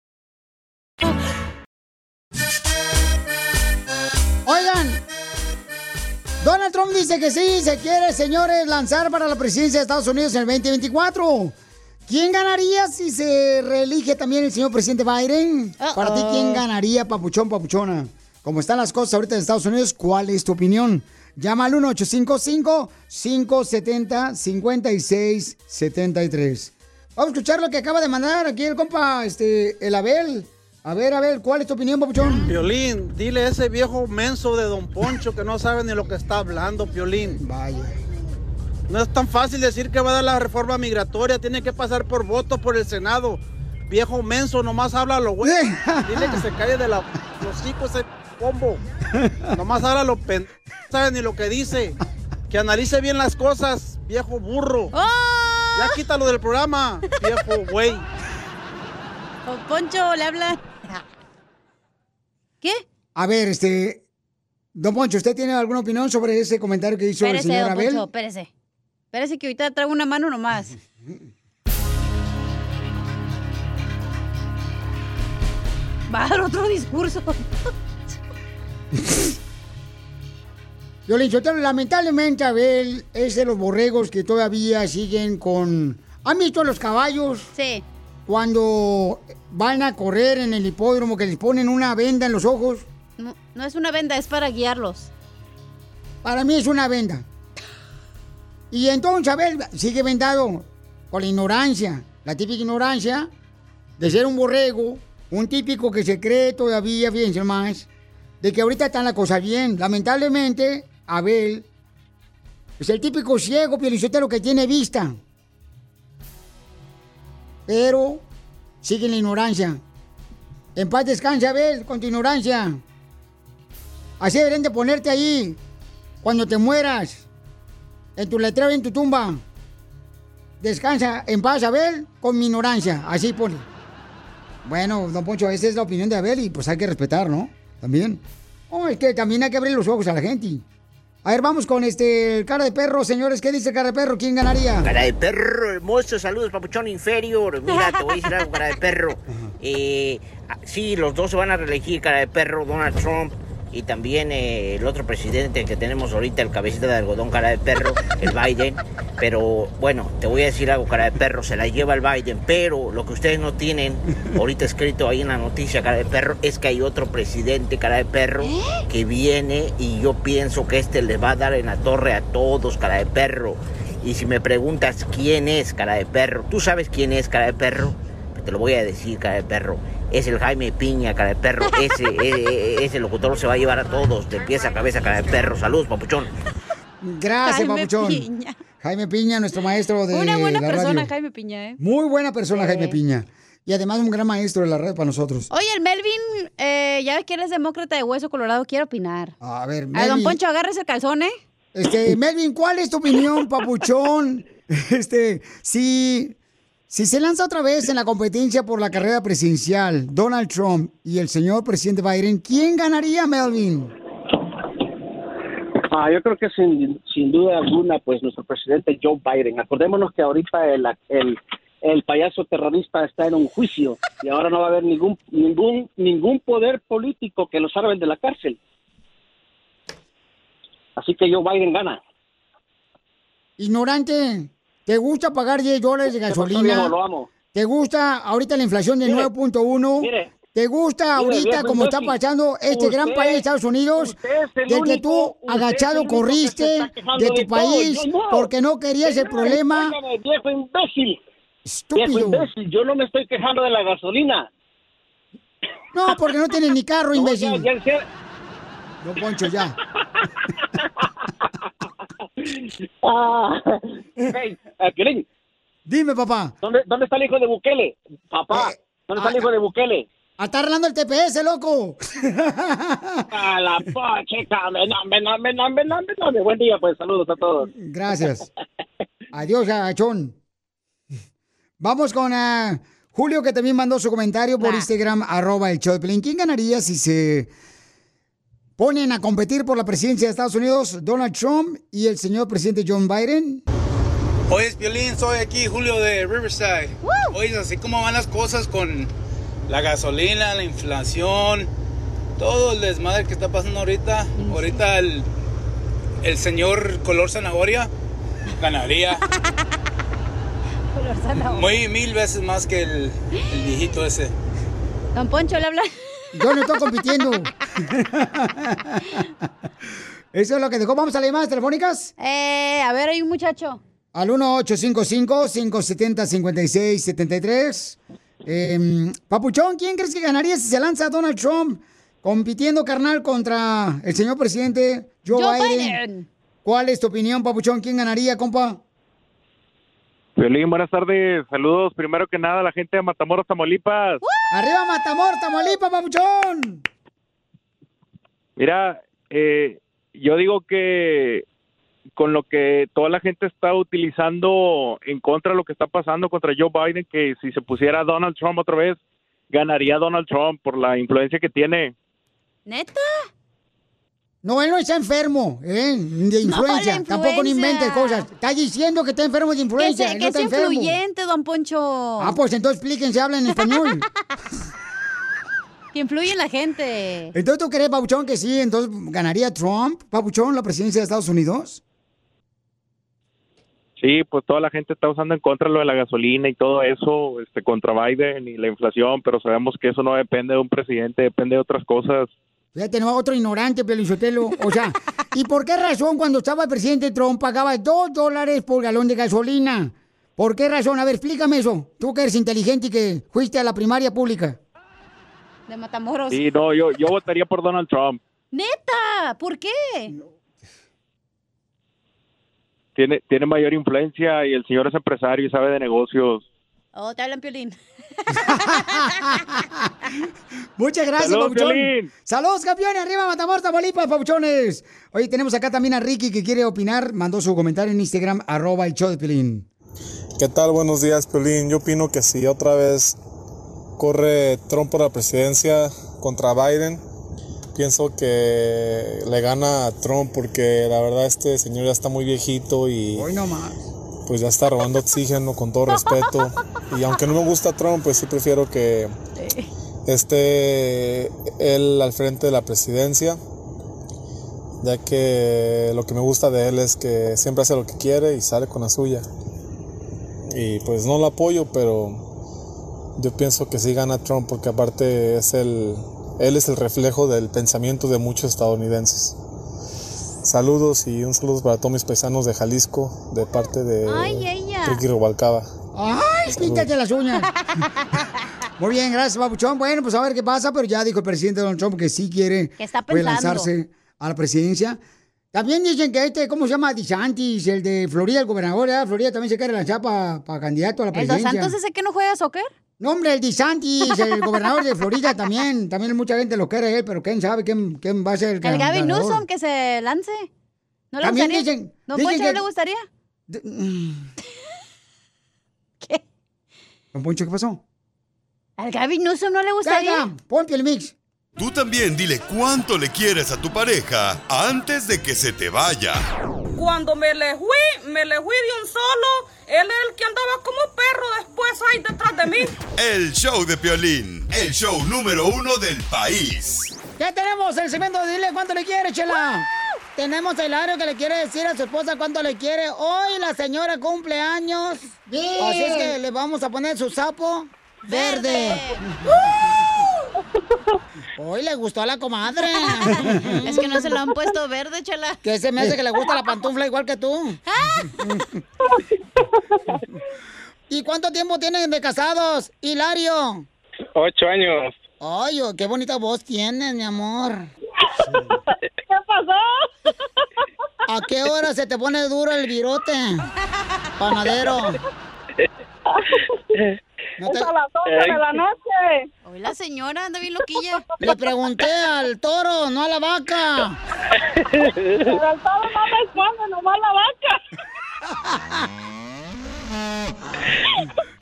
Trump dice que sí, se quiere, señores, lanzar para la presidencia de Estados Unidos en el 2024. ¿Quién ganaría si se reelige también el señor presidente Biden? Para ti, ¿quién ganaría, papuchón, papuchona? Como están las cosas ahorita en Estados Unidos, ¿cuál es tu opinión? Llama al 1-855-570-5673. Vamos a escuchar lo que acaba de mandar aquí el compa, este, el Abel. A ver, Abel, ¿cuál es tu opinión, papuchón? Piolín, dile a ese viejo menso de Don Poncho que no sabe ni lo que está hablando, Piolín. Vaya. No es tan fácil decir que va a dar la reforma migratoria, tiene que pasar por voto por el Senado. Viejo menso, nomás habla lo güey. Dile que se calle de la, los hijos ese combo. Nomás habla lo pen... No sabe ni lo que dice. Que analice bien las cosas, viejo burro. Ya quítalo del programa, viejo güey. Don Poncho le habla. ¿Qué? A ver, este. Don Poncho, ¿usted tiene alguna opinión sobre ese comentario que hizo Espérese, el señor don Abel? Poncho, espérese. Espérese que ahorita traigo una mano nomás. Va a dar otro discurso. Yo lamentablemente Abel es de los borregos que todavía siguen con... ¿Han visto los caballos? Sí. Cuando van a correr en el hipódromo que les ponen una venda en los ojos. No, no es una venda, es para guiarlos. Para mí es una venda. Y entonces Abel sigue vendado con la ignorancia, la típica ignorancia de ser un borrego, un típico que se cree todavía, fíjense más, de que ahorita está la cosa bien. Lamentablemente, Abel es el típico ciego, lo que tiene vista. Pero sigue en la ignorancia. En paz descanse, Abel, con tu ignorancia. Así deberían de ponerte ahí cuando te mueras. En tu letrero en tu tumba. Descansa en paz, Abel, con mi ignorancia. Así pone. Bueno, don Poncho, esa es la opinión de Abel y pues hay que respetar, ¿no? También. Oh, es que también hay que abrir los ojos a la gente. A ver, vamos con este cara de perro, señores. ¿Qué dice el cara de perro? ¿Quién ganaría? Cara de perro, hermoso, saludos, papuchón inferior. Mira, te voy a decir algo, cara de perro. Eh, ah, sí, los dos se van a reelegir, cara de perro, Donald Trump y también eh, el otro presidente que tenemos ahorita, el cabecita de algodón, cara de perro, el Biden. Pero bueno, te voy a decir algo, cara de perro, se la lleva el Biden. Pero lo que ustedes no tienen, ahorita escrito ahí en la noticia, cara de perro, es que hay otro presidente, cara de perro, que viene y yo pienso que este le va a dar en la torre a todos, cara de perro. Y si me preguntas quién es, cara de perro, ¿tú sabes quién es, cara de perro? Te lo voy a decir, cara de perro. Es el Jaime Piña, cara de perro. Ese, e- e- ese locutor se va a llevar a todos, de pies a cabeza, cara de perro. Saludos, papuchón. Gracias, Jaime papuchón. Piña. Jaime Piña, nuestro maestro de Una buena la persona, radio. Jaime Piña, ¿eh? Muy buena persona, Sí. Jaime Piña. Y además un gran maestro de la red para nosotros. Oye, el Melvin, eh, ya ves que él es demócrata de hueso colorado, quiere opinar. A ver, A don Melvin. Poncho, agarre ese calzón, ¿eh? Este, Melvin, ¿cuál es tu opinión, papuchón? Este, si, si se lanza otra vez en la competencia por la carrera presidencial, Donald Trump y el señor presidente Biden, ¿quién ganaría, Melvin? Ah, yo creo que sin, sin duda alguna, pues nuestro presidente Joe Biden. Acordémonos que ahorita el, el, el payaso terrorista está en un juicio y ahora no va a haber ningún ningún ningún poder político que lo salve de la cárcel. Así que Joe Biden gana. Ignorante, ¿te gusta pagar 10 dólares de ¿Qué pasó, gasolina? viejo? Lo amo. ¿Te gusta ahorita la inflación de Mire, 9.1? mire, ¿Te gusta mire, ahorita viejo como está pasando este gran país de Estados Unidos? es el De que tú agachado corriste de tu de país no. porque no querías el problema. Viejo imbécil. Estúpido. Viejo imbécil, yo no me estoy quejando de la gasolina. No, No, porque no tiene ni carro, No, imbécil. ya- ya el cielo- Don Poncho, ya. Ah, hey, eh, Piolín, Dime, papá. ¿dónde, ¿dónde está el hijo de Bukele? Papá, ¿dónde está el hijo de Bukele? Ah, Está arreglando el TPS, loco. A la poche, no, no, no, no, no, no, no. Buen día, pues, saludos a todos. Gracias. Adiós, Achón. Vamos con ah, Julio, que también mandó su comentario por Instagram, arroba el show de Pelín. ¿Quién ganaría si se ponen a competir por la presidencia de Estados Unidos Donald Trump y el señor presidente John Biden? Oye, Piolín, soy aquí Julio de Riverside. Oye, así como van las cosas con la gasolina, la inflación, todo el desmadre que está pasando ahorita. Ahorita el, el señor color zanahoria ganaría Color zanahoria. muy mil veces más que el, el viejito ese. Don Poncho le habla. Yo no estoy compitiendo. Eso es lo que dejó. Vamos a las llamadas telefónicas. Eh, a ver, hay un muchacho. Al 1-855-570-5673. Eh, Papuchón, ¿quién crees que ganaría si se lanza Donald Trump compitiendo, carnal, contra el señor presidente Joe, Joe Biden? Biden. ¿Cuál es tu opinión, Papuchón? ¿Quién ganaría, compa? Violín, buenas tardes. Saludos primero que nada a la gente de Matamoros, Tamaulipas. ¡Arriba Matamoros, Tamaulipas, Papuchón! Mira, eh, yo digo que con lo que toda la gente está utilizando en contra de lo que está pasando contra Joe Biden, que si se pusiera Donald Trump otra vez, ganaría Donald Trump por la influencia que tiene. ¿Neta? No, él no está enfermo, ¿eh? De influencia. la Tampoco no invente influenza. cosas. Está diciendo que está enfermo de Que, influencia. se- él que no es está enfermo. influyente, don Poncho. Ah, pues entonces explíquense, habla en español. Que influye en la gente. Entonces, ¿tú crees, Papuchón, que sí? Entonces, ¿ganaría Trump, Papuchón, la presidencia de Estados Unidos? Sí, pues toda la gente está usando en contra lo de la gasolina y todo eso, este, contra Biden y la inflación, pero sabemos que eso no depende de un presidente, depende de otras cosas. Fíjate, no, otro ignorante, Pelizotelo. O sea, ¿y por qué razón cuando estaba el presidente Trump pagaba dos dólares por galón de gasolina? ¿Por qué razón? A ver, explícame eso. Tú que eres inteligente y que fuiste a la primaria pública. De Matamoros. Sí, no, yo, yo votaría por Donald Trump. Neta, ¿por qué? Tiene, tiene mayor influencia y el señor es empresario y sabe de negocios. Oh, te hablan piolín. Muchas gracias, Papuchón. Piolín. Saludos, campeones. Arriba, Matamoros, Tamaulipas, Papuchones. Oye, tenemos acá también a Ricky que quiere opinar. Mandó su comentario en Instagram, arroba el show de Pelín. ¿Qué tal? Buenos días, Piolín. Yo opino que si otra vez corre Trump por la presidencia contra Biden, pienso que le gana a Trump porque la verdad este señor ya está muy viejito y Hoy no más. Pues ya está robando oxígeno con todo respeto. Y aunque no me gusta Trump, pues sí prefiero que esté él al frente de la presidencia, ya que lo que me gusta de él es que siempre hace lo que quiere y sale con la suya. Y pues no lo apoyo, pero yo pienso que sí gana Trump porque aparte es el, él es el reflejo del pensamiento de muchos estadounidenses. Saludos y un saludo para todos mis paisanos de Jalisco de parte de Ay, ella. Ricky Rubalcaba. ¡Ay, píntate las uñas! Muy bien, gracias, Papuchón. Bueno, pues a ver qué pasa, pero ya dijo el presidente Donald Trump que sí quiere Que está pues, pensando. lanzarse a la presidencia. También dicen que este, ¿cómo se llama? DeSantis, el de Florida, el gobernador de Florida, también se quiere lanzar para candidato a la ¿El Dos presidencia. Santos ese que no juega soccer? No, hombre, el DeSantis, el gobernador de Florida también. También mucha gente lo quiere él, pero quién sabe quién, quién va a ser el, El Gavin ganador. Newsom que se lance. ¿No le También gustaría? dicen- ¿Don dicen Poncho que- no le gustaría? Don Poncho, ¿qué pasó? ¿Al Gavin Newsom no le gustaría? Ya, ponte el mix. Tú también dile cuánto le quieres a tu pareja antes de que se te vaya. Cuando me le fui, me le fui de un solo. Él es el que andaba como perro después ahí detrás de mí. El show de Piolín, el show número uno del país. Ya tenemos el segmento de Dile cuánto le quiere, Chela. Tenemos a Hilario que le quiere decir a su esposa cuánto le quiere. Hoy la señora cumple años. Bien. Así es que le vamos a poner su sapo verde. Hoy le gustó a la comadre. Es que no se lo han puesto verde, chela. Que se me hace que le gusta la pantufla igual que tú. ¿Y cuánto tiempo tienen de casados, Hilario? Ocho años. Ay, oh, qué bonita voz tienes, mi amor. ¿Qué pasó? ¿A qué hora se te pone duro el virote? Panadero. No te- Es a las 12 de la noche. Hoy la señora anda bien loquilla. Le pregunté al toro, no a la vaca. Pero el toro no responde, nomás la vaca.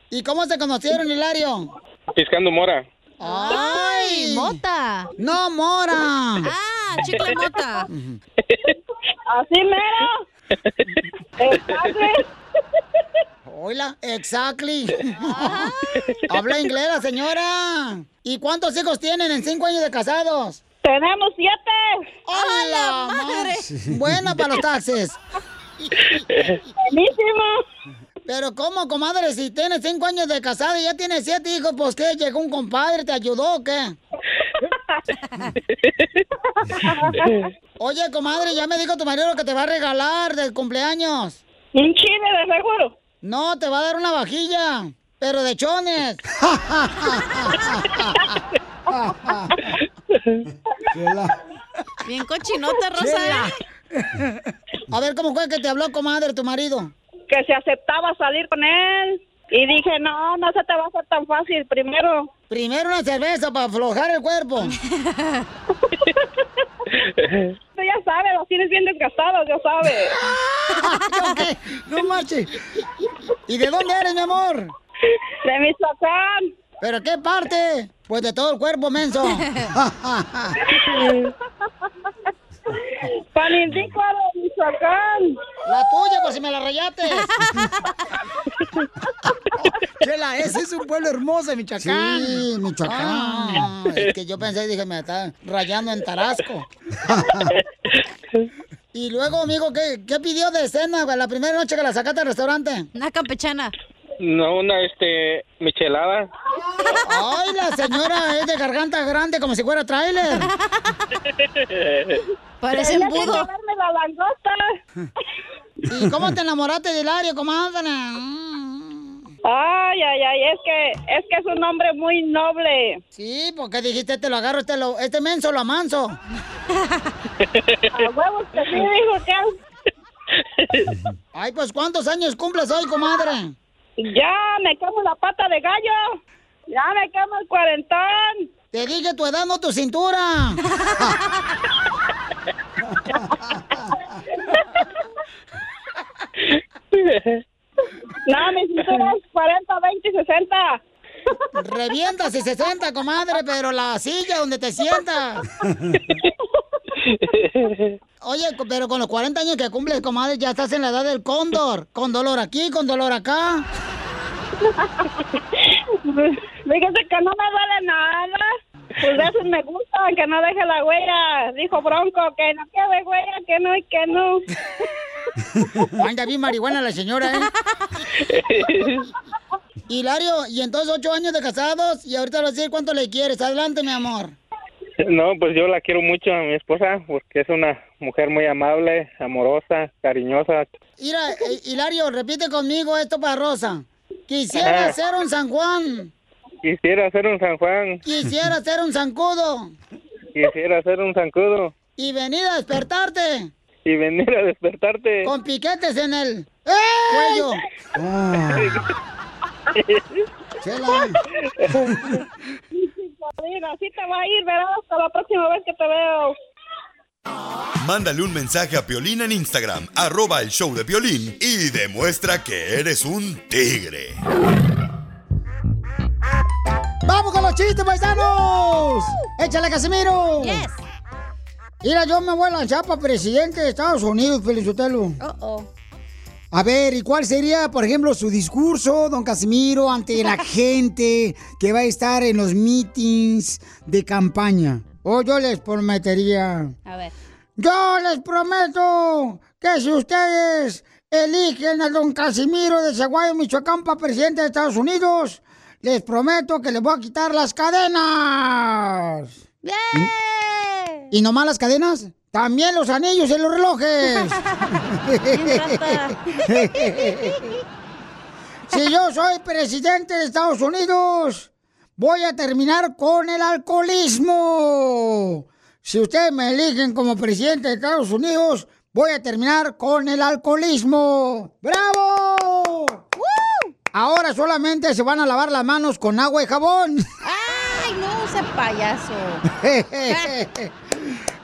¿Y cómo se conocieron, Hilario? Piscando mora. ¡Ay! ¡Mota! ¡No, mora! ¡Ah, chicle mota! Así mero. Exactly. Hola, exactly. Habla inglés la señora. ¿Y cuántos hijos tienen en cinco años de casados? Tenemos siete. ¡A la madre! Buena para los taxes. Buenísimo. Pero ¿cómo, comadre? Si tienes cinco años de casada y ya tienes siete hijos, pues ¿qué? ¿Llegó un compadre, te ayudó o qué? Oye, comadre, ya me dijo tu marido lo que te va a regalar del cumpleaños. Un chile de seguro. No, te va a dar una vajilla, pero de chones. Bien cochinota, Rosa. ¿eh? A ver, ¿cómo fue que te habló, comadre, tu marido? Que se aceptaba salir con él. Y dije, no, no se te va a hacer tan fácil. Primero. Primero una cerveza para aflojar el cuerpo. Tú ya sabes, los tienes bien desgastados, ya sabes. ¿Yo qué? No marches. ¿Y de dónde eres, mi amor? De Michoacán. ¿Pero qué parte? Pues de todo el cuerpo, menso. Panindícuaro, Michoacán. La tuya, pues si me la rayaste. Chela, ese es un pueblo hermoso, Michoacán. Sí, Michoacán. Ah, es que yo pensé, dije, me está rayando en Tarasco. y luego, amigo, ¿qué, qué pidió de cena güey, la primera noche que la sacaste al restaurante? Una campechana. No, una, este, michelada. Ay, la señora es de garganta grande como si fuera tráiler. Parece embudo. la langosta. ¿Y cómo te enamoraste de Hilario, comadre? Ay, ay, ay, es que, es que es un hombre muy noble. Sí, porque dijiste, te lo agarro, este, lo, este menso lo amanso. A huevos que sí, dijo que Ay, pues, ¿cuántos años cumples hoy, comadre? Ya me quemo la pata de gallo. Ya me quemo el cuarentón. Te dije tu edad, no tu cintura. No, mi cintura es 40, 20 y 60. Revientas y 60, comadre, pero la silla donde te sientas. Oye, pero con los 40 años que cumples, comadre, ya estás en la edad del cóndor. Con dolor aquí, con dolor acá. Fíjese que no me duele nada. Pues esos me gustan, que no deje la huella. Dijo Bronco, que no quede huella, que no y que no. Anda bien marihuana la señora, ¿eh? Hilario, y entonces ocho años de casados y ahorita a decir cuánto le quieres. Adelante, mi amor. No, pues yo la quiero mucho a mi esposa porque es una mujer muy amable, amorosa, cariñosa. Mira, eh, Hilario, repite conmigo esto para Rosa. Quisiera Ajá. ser un San Juan. Quisiera ser un San Juan, Quisiera ser un zancudo. quisiera ser un zancudo Y venir a despertarte y venir a despertarte. con piquetes en el cuello. Chela. Mira, así te va a ir, verás, hasta la próxima vez que te veo. Mándale un mensaje a Piolín en Instagram, arroba el show de Piolín, y demuestra que eres un tigre. ¡Vamos con los chistes, paisanos! ¡Échale, Casimiro! Yes. Mira, yo me voy a lanzar para presidente de Estados Unidos, Felizotelo. Oh, oh. A ver, ¿y cuál sería, por ejemplo, su discurso, don Casimiro, ante la gente que va a estar en los meetings de campaña? O yo les prometería, A ver. yo les prometo que si ustedes eligen a don Casimiro de Zaguayo, Michoacán, para presidente de Estados Unidos, les prometo que les voy a quitar las cadenas. ¿Y nomás las cadenas? También los anillos y los relojes. si yo soy presidente de Estados Unidos, voy a terminar con el alcoholismo. Si ustedes me eligen como presidente de Estados Unidos, voy a terminar con el alcoholismo. ¡Bravo! Ahora solamente se van a lavar las manos con agua y jabón. ¡Ay, no, ese payaso!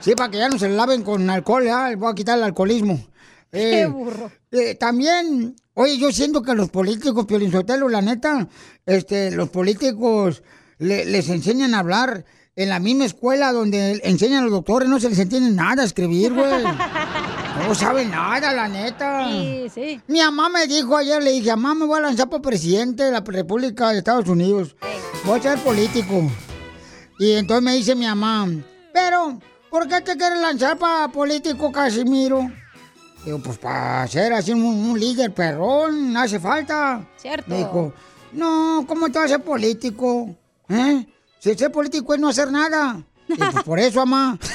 sí, para que ya no se laven con alcohol, ¿ya? voy a quitar el alcoholismo. Qué Eh, burro. eh, también, oye, yo siento que los políticos, Piolín Sotelo, la neta, este, los políticos le- les enseñan a hablar en la misma escuela donde enseñan a los doctores, no se les entiende nada a escribir, güey. No saben nada, la neta. Sí, sí. Mi mamá me dijo ayer, le dije, mamá, me voy a lanzar para presidente de la República de Estados Unidos. Voy a ser político. Y entonces me dice mi mamá, pero, ¿por qué te quieres lanzar para político, Casimiro? Digo, pues para ser así un, un líder perrón, hace falta. Cierto. Me dijo, no, ¿cómo te vas a ser político? ¿Eh? Si ser político es no hacer nada. Y pues por eso, mamá.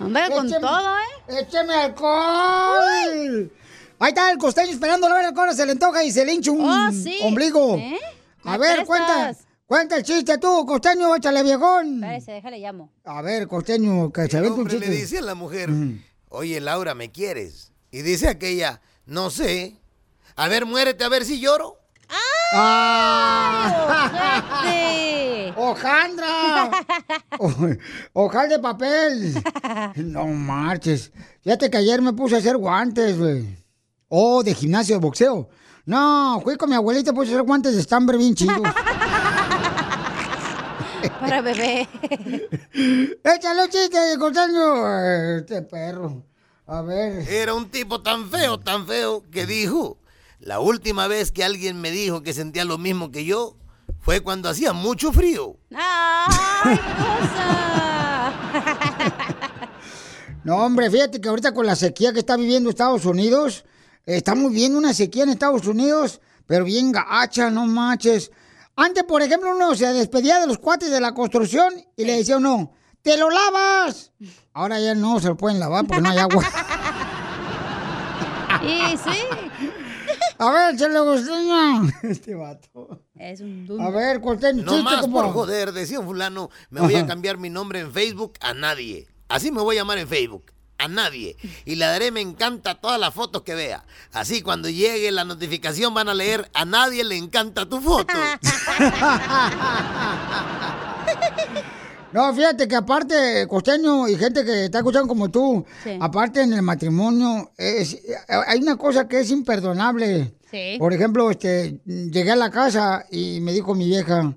Hombre, con Écheme- todo, ¿eh? ¡Écheme alcohol! Ahí está el costeño esperando a ver a qué hora se le antoja y se le hincha un Oh, sí. ombligo. ¿Eh? A ver, cuenta, cuenta el chiste tú, costeño, échale viejón. Espérese, déjale llamo. A ver, costeño, que se vente un hombre le chiste. dice a la mujer, oye Laura, ¿me quieres? Y dice aquella, no sé. A ver, muérete a ver si lloro. ¡Ah! ¡Ojete! ¡Hojandra! O- Ojal de papel. No marches. Fíjate que ayer me puse a hacer guantes, güey. Oh, de gimnasio de boxeo. No, fui con mi abuelita puse a hacer guantes de estambre bien chidos. Para bebé. Échale un chiste, costeño. Este perro. A ver. Era un tipo tan feo, tan feo, que dijo, la última vez que alguien me dijo que sentía lo mismo que yo fue cuando hacía mucho frío. ¡Ay, cosa! No, hombre, fíjate que ahorita con la sequía que está viviendo Estados Unidos, estamos viendo una sequía en Estados Unidos, pero bien gacha, no manches. Antes, por ejemplo, uno se despedía de los cuates de la construcción y le decía uno, ¡te lo lavas! Ahora ya no se lo pueden lavar porque no hay agua. Y sí. A ver, se le gustaña. Este vato. Es un A ver, costeño, No chiste, más compa. por joder, decía un fulano, me voy a cambiar mi nombre en Facebook a nadie. Así me voy a llamar en Facebook. A nadie. Y le daré me encanta a todas las fotos que vea. Así cuando llegue la notificación van a leer a nadie le encanta tu foto. No, fíjate que aparte, costeño y gente que está escuchando como tú, Sí. aparte en el matrimonio, es, hay una cosa que es imperdonable. Sí. Por ejemplo, este, llegué a la casa y me dijo mi vieja,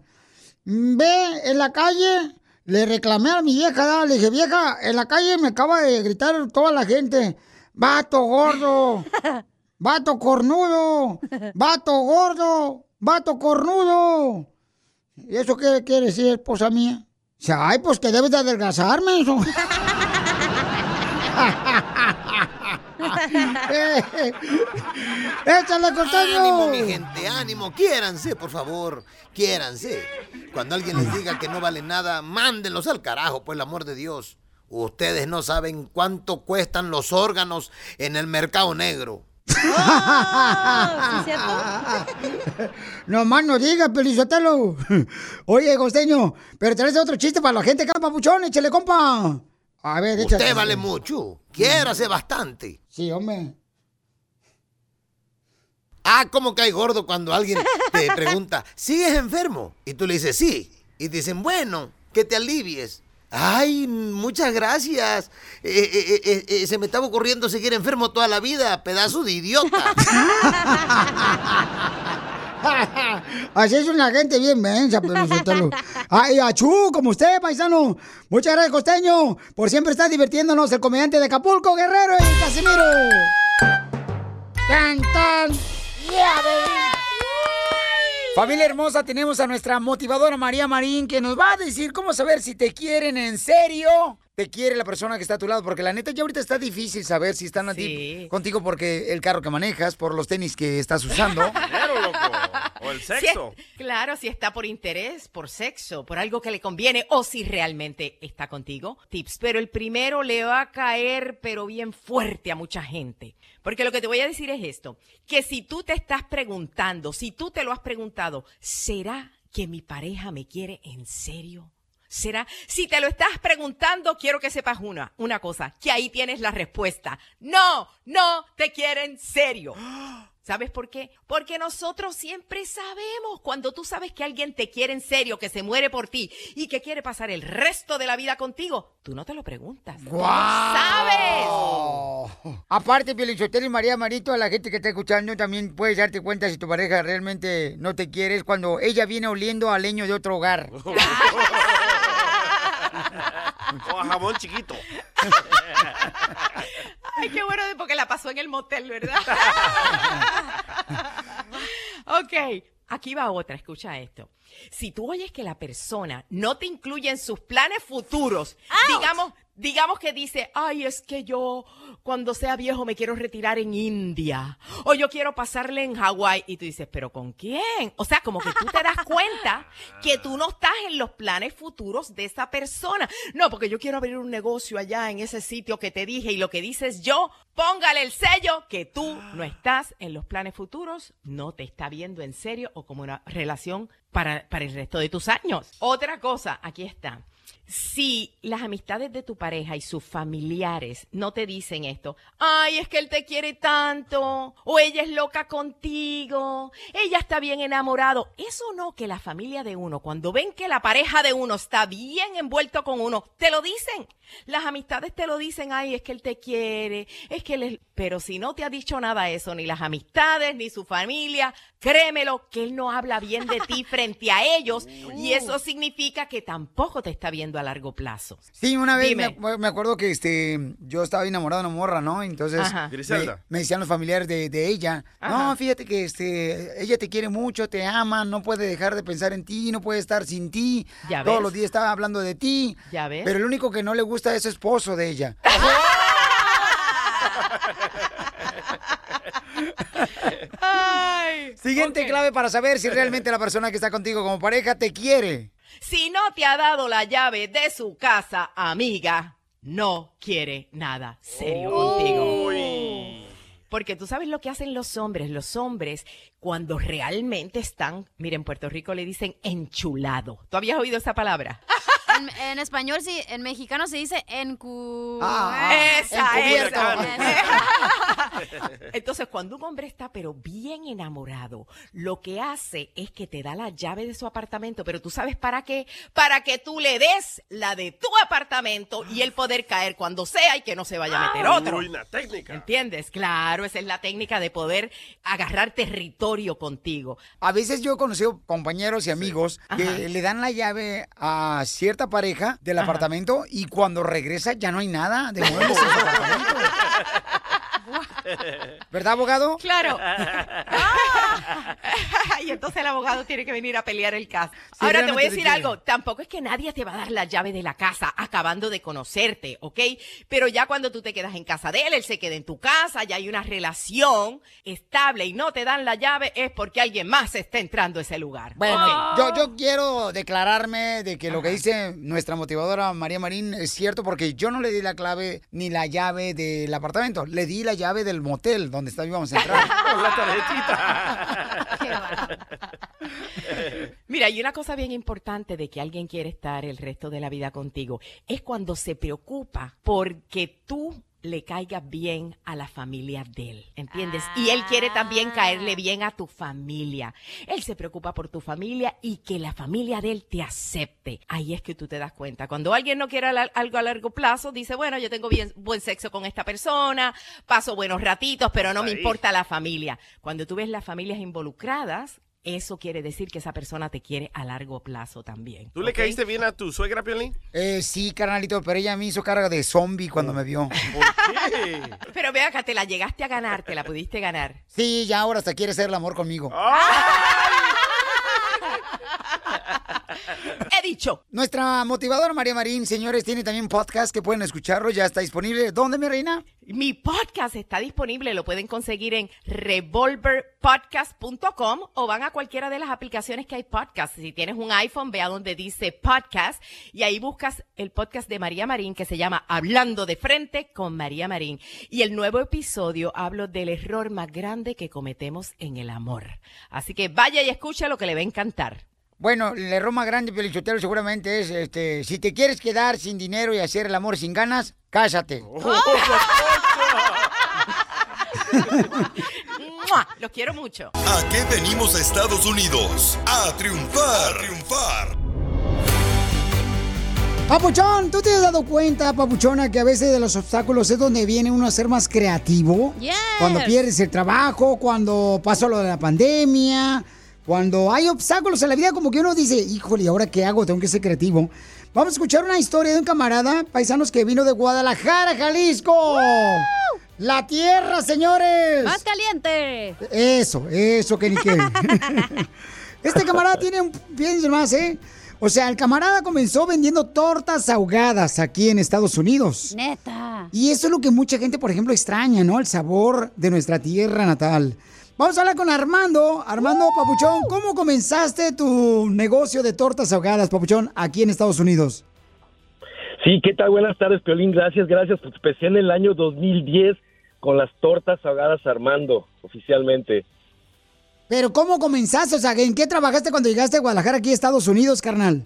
ve, en la calle, le reclamé a mi vieja, le dije, vieja, en la calle me acaba de gritar toda la gente, vato gordo, vato cornudo, vato gordo, vato cornudo. ¿Y eso qué quiere decir, esposa mía? Dice, ay, pues que debes de adelgazarme eso. ¡Échale, costeño! Ánimo, mi gente, ánimo. Quiéranse, por favor. Quiéranse. Cuando alguien les diga que no vale nada, mándenlos al carajo, por el amor de Dios. Ustedes no saben cuánto cuestan los órganos en el mercado negro. No más no digas, Pelizotelo. Oye, costeño, pero traes otro chiste para la gente acá, papuchón, échale, compa. A ver, échale. Usted vale mucho. Quiérase bastante. Sí, hombre. Ah, ¿cómo cae gordo cuando alguien te pregunta, ¿sigues enfermo? Y tú le dices, sí. Y te dicen, bueno, que te alivies. Ay, muchas gracias. Eh, eh, eh, eh, se me estaba ocurriendo seguir enfermo toda la vida, pedazo de idiota. Así es una gente bien mensa, Pelizotelo. Ay, achú, como usted, paisano. Muchas gracias, costeño, por siempre estar divirtiéndonos, el comediante de Acapulco, Guerrero y Casimiro. ¡Tan, tan! ¡Yeah! Familia hermosa, tenemos a nuestra motivadora María Marín que nos va a decir cómo saber si te quieren en serio. Te quiere la persona que está a tu lado, porque la neta ya ahorita está difícil saber si están a ti- Sí. contigo porque el carro que manejas, por los tenis que estás usando. Claro, loco. O el Si sexo. es- claro, si está por interés, por sexo, por algo que le conviene o si realmente está contigo. Tips, pero el primero le va a caer pero bien fuerte a mucha gente. Porque lo que te voy a decir es esto, que si tú te estás preguntando, si tú te lo has preguntado, ¿será que mi pareja me quiere en serio? ¿Será? Si te lo estás preguntando, quiero que sepas una, una cosa, que ahí tienes la respuesta. No, no te quieren serio. ¿Sabes por qué? Porque nosotros siempre sabemos cuando tú sabes que alguien te quiere en serio, que se muere por ti y que quiere pasar el resto de la vida contigo, tú no te lo preguntas. Lo sabes. Aparte, Pielichotelo y María Marito, a la gente que está escuchando, también puedes darte cuenta si tu pareja realmente no te quiere es cuando ella viene oliendo a leño de otro hogar. O a jabón chiquito. Ay, qué bueno, porque la pasó en el motel, ¿verdad? ok, aquí va otra, escucha esto. Si tú oyes que la persona no te incluye en sus planes futuros, digamos, digamos que dice, ay, es que yo cuando sea viejo me quiero retirar en India, o yo quiero pasarle en Hawái, y tú dices, pero ¿con quién? O sea, como que tú te das cuenta que tú no estás en los planes futuros de esa persona. No, porque yo quiero abrir un negocio allá en ese sitio que te dije, y lo que dices yo, póngale el sello que tú no estás en los planes futuros, no te está viendo en serio o como una relación para, para el resto de tus años. Otra cosa, aquí está. Si las amistades de tu pareja y sus familiares no te dicen esto, ay, es que él te quiere tanto, o ella es loca contigo, ella está bien enamorado, eso no que la familia de uno, cuando ven que la pareja de uno está bien envuelto con uno, te lo dicen. Las amistades te lo dicen, ay, es que él te quiere, es que él es... Pero si no te ha dicho nada eso, ni las amistades, ni su familia, créemelo que él no habla bien de ti frente a ellos y eso significa que tampoco te está viendo a largo plazo. Sí, una vez me, me acuerdo que este yo estaba enamorado de una morra, ¿no? Entonces me, decían los familiares de, de ella, Ajá. no, fíjate que este ella te quiere mucho, te ama, no puede dejar de pensar en ti, no puede estar sin ti. Ya Todos ves. los días estaba hablando de ti. Ya ves. Pero el único que no le gusta es su esposo de ella. Siguiente clave para saber si realmente la persona que está contigo como pareja te quiere. Si no te ha dado la llave de su casa, amiga, no quiere nada serio contigo. Porque tú sabes lo que hacen los hombres. Los hombres, cuando realmente están, miren, en Puerto Rico le dicen enchulado. ¿Tú habías oído esa palabra? En, en español, sí, en mexicano se dice encu... Ah, esa, encubierto. esa. Entonces, cuando un hombre está pero bien enamorado, lo que hace es que te da la llave de su apartamento, pero tú sabes para qué? Para que tú le des la de tu apartamento y él poder caer cuando sea y que no se vaya a meter otro. Uy, una técnica. ¿Entiendes? Claro, esa es la técnica de poder agarrar territorio contigo. A veces yo he conocido compañeros y amigos que Ajá. le dan la llave a cierta pareja del Ajá. apartamento y cuando regresa ya no hay nada de muebles en su apartamento. ¿Verdad, abogado? Claro. Ah. y entonces el abogado tiene que venir a pelear el caso. Ahora te voy a decir quiere. algo. Tampoco es que nadie te va a dar la llave de la casa acabando de conocerte, ¿ok? Pero ya cuando tú te quedas en casa de él, él se queda en tu casa, ya hay una relación estable y no te dan la llave, es porque alguien más está entrando a ese lugar. Bueno, yo quiero declararme de que lo que dice nuestra motivadora María Marín es cierto porque yo no le di la clave ni la llave del apartamento, le di la llave del motel donde está- íbamos a entrar. la Mira, y una cosa bien importante de que alguien quiere estar el resto de la vida contigo es cuando se preocupa porque tú le caigas bien a la familia de él, ¿entiendes? Y él quiere también caerle bien a tu familia. Él se preocupa por tu familia y que la familia de él te acepte. Ahí es que tú te das cuenta. Cuando alguien no quiere algo a largo plazo, dice, bueno, yo tengo bien, buen sexo con esta persona, paso buenos ratitos, pero no me importa la familia. Cuando tú ves las familias involucradas, eso quiere decir que esa persona te quiere a largo plazo también. ¿Tú le caíste bien a tu suegra, Piolín? Eh, sí, carnalito, pero ella me hizo carga de zombie cuando me vio. Pero ve acá, te la llegaste a ganar, te la pudiste ganar. Sí, ya ahora hasta quiere hacer el amor conmigo. He dicho. Nuestra motivadora María Marín, señores, tiene también un podcast que pueden escucharlo, ya está disponible. ¿Dónde, mi reina? Mi podcast está disponible, lo pueden conseguir en revolverpodcast.com o van a cualquiera de las aplicaciones que hay podcast. Si tienes un iPhone, ve a donde dice podcast y ahí buscas el podcast de María Marín que se llama Hablando de frente con María Marín. Y el nuevo episodio hablo del error más grande que cometemos en el amor. Así que vaya y escucha lo que le va a encantar. Bueno, el error más grande, Pelichotero, seguramente es, este, si te quieres quedar sin dinero y hacer el amor sin ganas, cásate. ¡Mua! Los quiero mucho. ¿A qué venimos a Estados Unidos? A triunfar. A triunfar. Papuchón, ¿tú te has dado cuenta, Papuchona, que a veces de los obstáculos es donde viene uno a ser más creativo? Yes. Cuando pierdes el trabajo, cuando pasó lo de la pandemia, cuando hay obstáculos en la vida, como que uno dice, híjole, ¿y ahora qué hago? Tengo que ser creativo. Vamos a escuchar una historia de un camarada, paisanos, que vino de Guadalajara, Jalisco. La tierra, señores. Más caliente. Eso, eso, que ni qué. Este camarada tiene un... Piensen más, ¿eh? O sea, el camarada comenzó vendiendo tortas ahogadas aquí en Estados Unidos. Neta. Y eso es lo que mucha gente, por ejemplo, extraña, ¿no? El sabor de nuestra tierra natal. Vamos a hablar con Armando. Armando Papuchón, ¿cómo comenzaste tu negocio de tortas ahogadas, Papuchón, aquí en Estados Unidos? Sí, ¿qué tal? Buenas tardes, Piolín. Gracias, gracias. Pues empecé en el año 2010 con las tortas ahogadas Armando, oficialmente. Pero ¿cómo comenzaste? O sea, ¿en qué trabajaste cuando llegaste a Guadalajara aquí a Estados Unidos, carnal?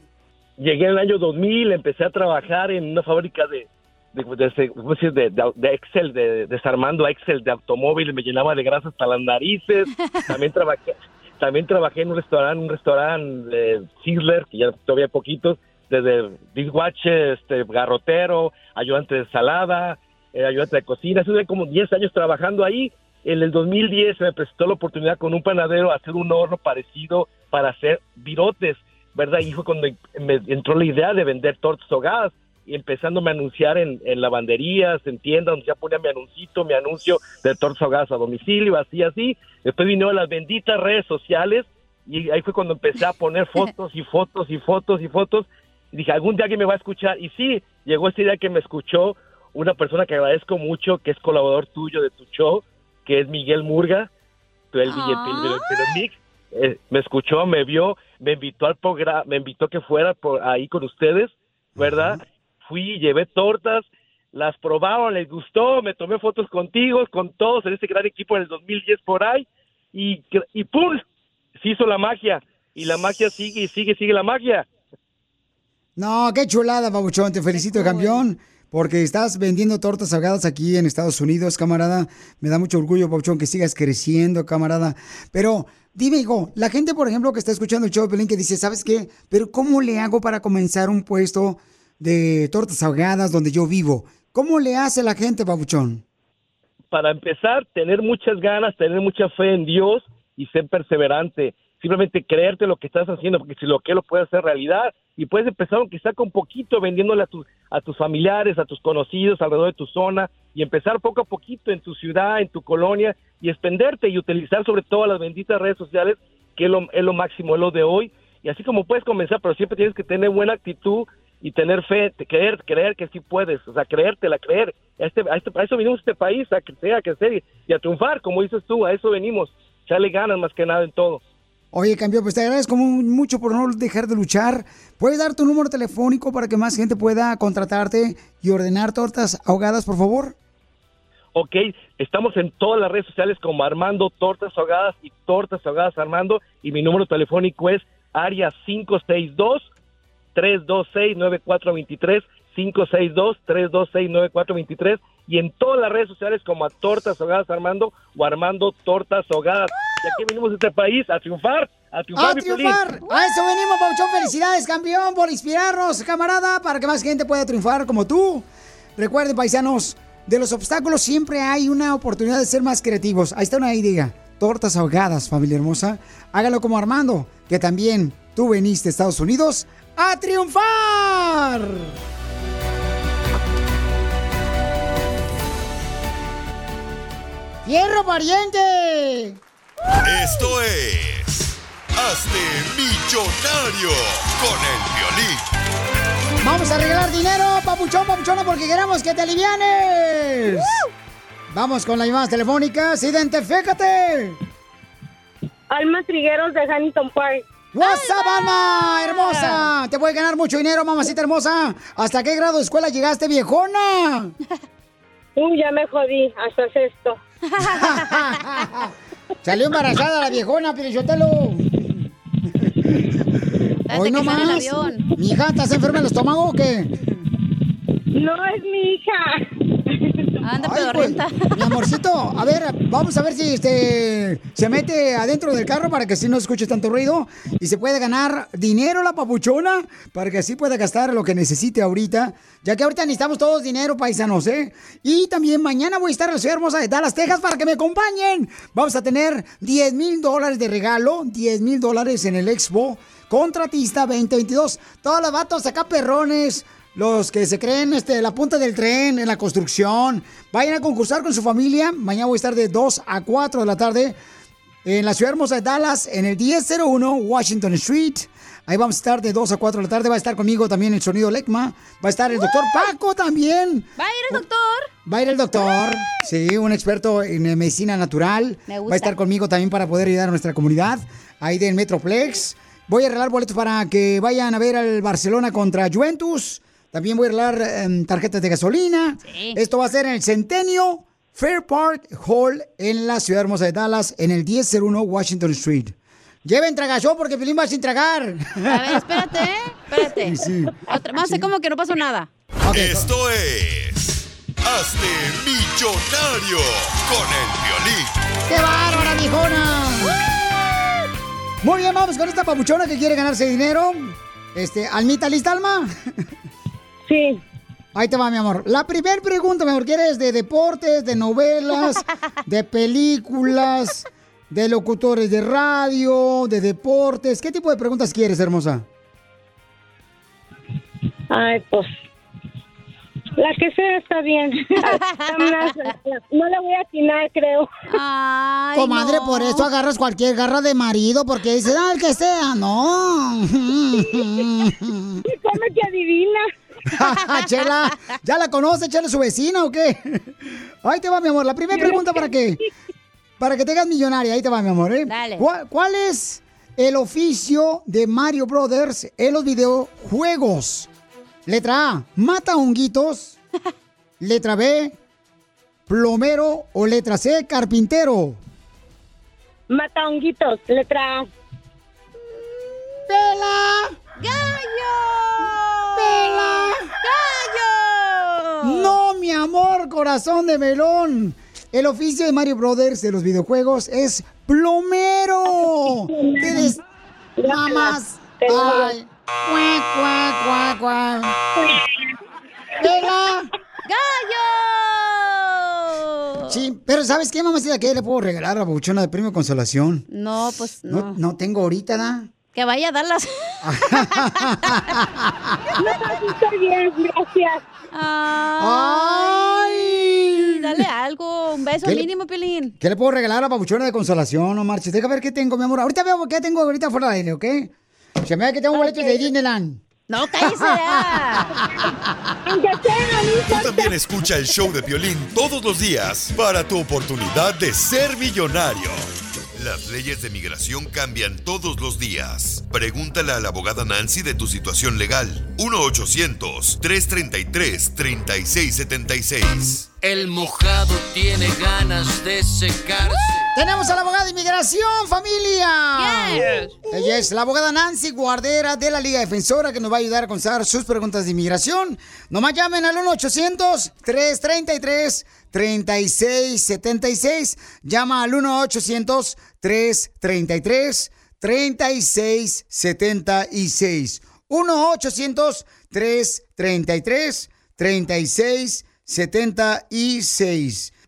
Llegué en el año 2000, empecé a trabajar en una fábrica de, de, de- de- Excel, de, desarmando Excel de automóviles, me llenaba de grasa hasta las narices. También trabajé, también trabajé en un restaurante, un restaurante de Sizzler, que ya todavía hay poquitos, desde dishwasher, este, garrotero, ayudante de salada, eh, ayudante de cocina. Estuve como 10 años trabajando ahí. En el 2010 se me presentó la oportunidad con un panadero a hacer un horno parecido para hacer virotes, ¿verdad? Y fue cuando me entró la idea de vender tortas ahogadas y empezándome a anunciar en, en lavanderías, en tiendas, donde ya ponía mi anuncito, mi anuncio de tortas ahogadas a domicilio, así, así. Después vino las benditas redes sociales y ahí fue cuando empecé a poner fotos y fotos y fotos y fotos. Y dije, algún día alguien me va a escuchar. Y sí, llegó ese día que me escuchó una persona que agradezco mucho, que es colaborador tuyo de tu show, que es Miguel Murga, el, el, el-. Eh, me escuchó, me vio, me invitó al programa, me invitó que fuera por ahí con ustedes, ¿verdad? Fui, llevé tortas, las probaron, les gustó, me tomé fotos contigo, con todos en ese gran equipo en el 2010 por ahí, y, y ¡pum! Se hizo la magia, y la magia sigue y sigue, sigue la magia. No, qué chulada, Papuchón. Te felicito, campeón. Porque estás vendiendo tortas ahogadas aquí en Estados Unidos, camarada. Me da mucho orgullo, Papuchón, que sigas creciendo, camarada. Pero dime, hijo, la gente, por ejemplo, que está escuchando el show de Pelín, que dice, ¿sabes qué? Pero ¿cómo le hago para comenzar un puesto de tortas ahogadas donde yo vivo? ¿Cómo le hace la gente, Papuchón? para empezar, tener muchas ganas, tener mucha fe en Dios y ser perseverante. Simplemente creerte lo que estás haciendo, porque si lo que lo puedes hacer realidad y puedes empezar aunque sea con poquito vendiéndole a, tus a tus familiares, a tus conocidos alrededor de tu zona y empezar poco a poquito en tu ciudad, en tu colonia y expenderte y utilizar sobre todo las benditas redes sociales que es lo, es lo máximo, es lo de hoy. Y así como puedes comenzar, pero siempre tienes que tener buena actitud y tener fe, creer, creer que sí puedes, o sea, creértela, creer. A, este, a, este- a eso venimos a este país, a crecer, a crecer y, y a triunfar, como dices tú, a eso venimos. Echarle ganas más que nada en todo. Oye, campeón, pues te agradezco mu- mucho por no dejar de luchar. ¿Puedes dar tu número telefónico para que más gente pueda contratarte y ordenar tortas ahogadas, por favor? Ok, estamos en todas las redes sociales como Armando Tortas Ahogadas y Tortas Ahogadas Armando y mi número telefónico es área 562-326-9423, 562-326-9423 y en todas las redes sociales como a Tortas Ahogadas Armando o Armando Tortas Ahogadas. Y aquí venimos a este país a triunfar, a triunfar. ¡A triunfar! A eso venimos, Pauchón. Felicidades, campeón, por inspirarnos, camarada, para que más gente pueda triunfar como tú. Recuerden, paisanos, de los obstáculos siempre hay una oportunidad de ser más creativos. Ahí está una idea. Tortas ahogadas, familia hermosa. Hágalo como Armando, que también tú veniste a Estados Unidos a triunfar. ¡Fierro, pariente! Esto es. Hazte millonario con el violín. Vamos a regalar dinero, papuchón, papuchona, porque queremos que te alivianes. Vamos con las llamadas telefónicas. Identifícate. Alma Trigueros de Huntington Park. What's up, Alma, hermosa. Te puede ganar mucho dinero, mamacita hermosa. ¿Hasta qué grado de escuela llegaste, viejona? Uy, ya me jodí, hasta sexto. Salió embarazada la viejona, Pirichotelo. Hoy no el más. Mi hija, ¿estás enferma del estómago o qué? No es mi hija. Anda, Ay, pues, mi amorcito, a ver, vamos a ver si este se mete adentro del carro para que así no escuche tanto ruido y se puede ganar dinero la papuchona para que así pueda gastar lo que necesite ahorita, ya que ahorita necesitamos todos dinero, paisanos, ¿eh? Y también mañana voy a estar en la ciudad hermosa de Dallas, Texas para que me acompañen. Vamos a tener 10 mil dólares de regalo, 10 mil dólares en el Expo Contratista 2022. Todos los vatos acá perrones, los que se creen este, la punta del tren en la construcción, vayan a concursar con su familia. Mañana voy a estar de 2 a 4 de la tarde en la ciudad hermosa de Dallas, en el 1001 Washington Street. Ahí vamos a estar de 2 a 4 de la tarde. Va a estar conmigo también el sonido Lecma. Va a estar el doctor Paco también. ¿Va a ir el doctor? Va a ir el doctor, sí, un experto en medicina natural. Me gusta. Va a estar conmigo también para poder ayudar a nuestra comunidad, ahí del Metroplex. Voy a regalar boletos para que vayan a ver al Barcelona contra Juventus. También voy a regalar em, tarjetas de gasolina. Esto va a ser en el Centenio Fair Park Hall en la ciudad hermosa de Dallas, en el 1001 Washington Street. Lleven tragazón porque Pilín va sin tragar. A ver, espérate, ¿eh? Espérate. Sí. Otra, vamos a hacer como que no pasó nada. Esto es. Hazte millonario con el violín. ¡Qué bárbara, viejona! Muy bien, vamos con esta papuchona que quiere ganarse dinero. Este, Almita, ¿lista, Alma? Sí. Ahí te va, mi amor. La primera pregunta, mi amor, ¿quieres de deportes, de novelas, de películas, de locutores de radio, de deportes? ¿Qué tipo de preguntas quieres, hermosa? Ay, pues. La que sea está bien. no le voy a atinar, creo. Comadre, por eso agarras cualquier garra de marido, porque dices, ah, el que sea, no. ¿Cómo que adivina? Chela, ¿ya la conoce, Chela, su vecina o qué? Ahí te va, mi amor. La primera pregunta para que, para que te hagas millonaria. Ahí te va, mi amor, ¿eh? Dale. ¿Cuál, cuál es el oficio de Mario Brothers en los videojuegos? Letra A, mata honguitos. Letra B, plomero. O letra C, carpintero. Mata honguitos, letra A. ¡Pela! ¡Gallo! ¡Pela! ¡Gallo! No, mi amor, corazón de melón. El oficio de Mario Brothers de los videojuegos es plomero. ¿Qué des... Mamás. Ay. Cuac, cuac, cuac. ¡Pela! ¡Gallo! Sí, pero ¿sabes qué, mamacita? ¿Qué le puedo regalar a la buchona de premio consolación? No, pues no. No, no tengo ahorita, ¿da? Que vaya a darlas. No, estoy bien, gracias. Ay, Dale algo, un beso ¿Qué le- mínimo, Pilín. ¿Qué le puedo regalar a la papuchona de consolación? No marches. Deja ver qué tengo, mi amor. Ahorita veo qué tengo ahorita fuera del aire, ¿ok? Se me da que tengo boletos de Disneyland. No, cállese. Tú también escucha el show de violín todos los días para tu oportunidad de ser millonario. Las leyes de migración cambian todos los días. Pregúntale a la abogada Nancy de tu situación legal. 1-800-333-3676. El mojado tiene ganas de secarse. Tenemos a la abogada de inmigración, familia. Yes. Ella es la abogada Nancy Guardera de la Liga Defensora que nos va a ayudar a contestar sus preguntas de inmigración. Nomás llamen al 1-800-333-3676. Llama al 1-800-333-3676. 1-800-333-3676.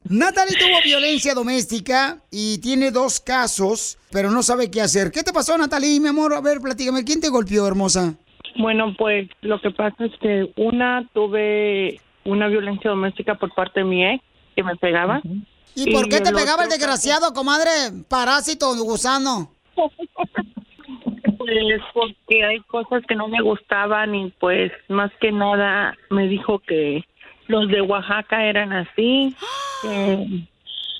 Natalie tuvo violencia doméstica y tiene dos casos, pero no sabe qué hacer. ¿Qué te pasó, Natalie, mi amor? A ver, platícame. ¿Quién te golpeó, hermosa? Bueno, pues lo que pasa es que una tuve una violencia doméstica por parte de mi ex que me pegaba. ¿Y por qué te el pegaba el desgraciado, comadre? Parásito, gusano. Pues porque hay cosas que no me gustaban y pues más que nada me dijo que los de Oaxaca eran así. eh,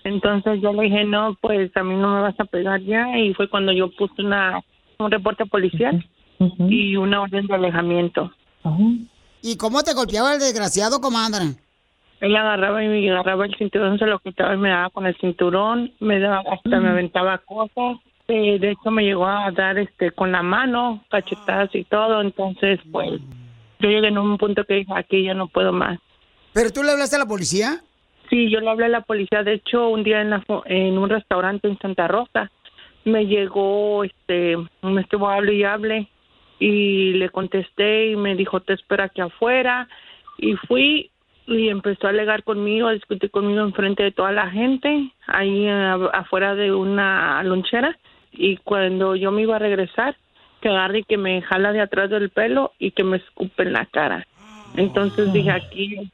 entonces yo le dije, no, pues a mí no me vas a pegar ya y fue cuando yo puse una un reporte policial y una orden de alejamiento. ¿Y cómo te golpeaba el desgraciado, comadre? Él agarraba y me agarraba el cinturón, se lo quitaba y me daba con el cinturón, me daba, hasta me aventaba cosas. Eh, de hecho, me llegó a dar este con la mano, cachetadas y todo. Entonces, pues, yo llegué en un punto que dije, aquí ya no puedo más. ¿Pero tú le hablaste a la policía? Sí, yo le hablé a la policía. De hecho, un día en, la en un restaurante en Santa Rosa, me llegó, este, me estuvo hable y hable y le contesté y me dijo, te espero aquí afuera. Y fui y empezó a alegar conmigo, a discutir conmigo enfrente de toda la gente, ahí eh, afuera de una lonchera. Y cuando yo me iba a regresar, que agarre y que me jala de atrás del pelo y que me escupe en la cara. Entonces dije, aquí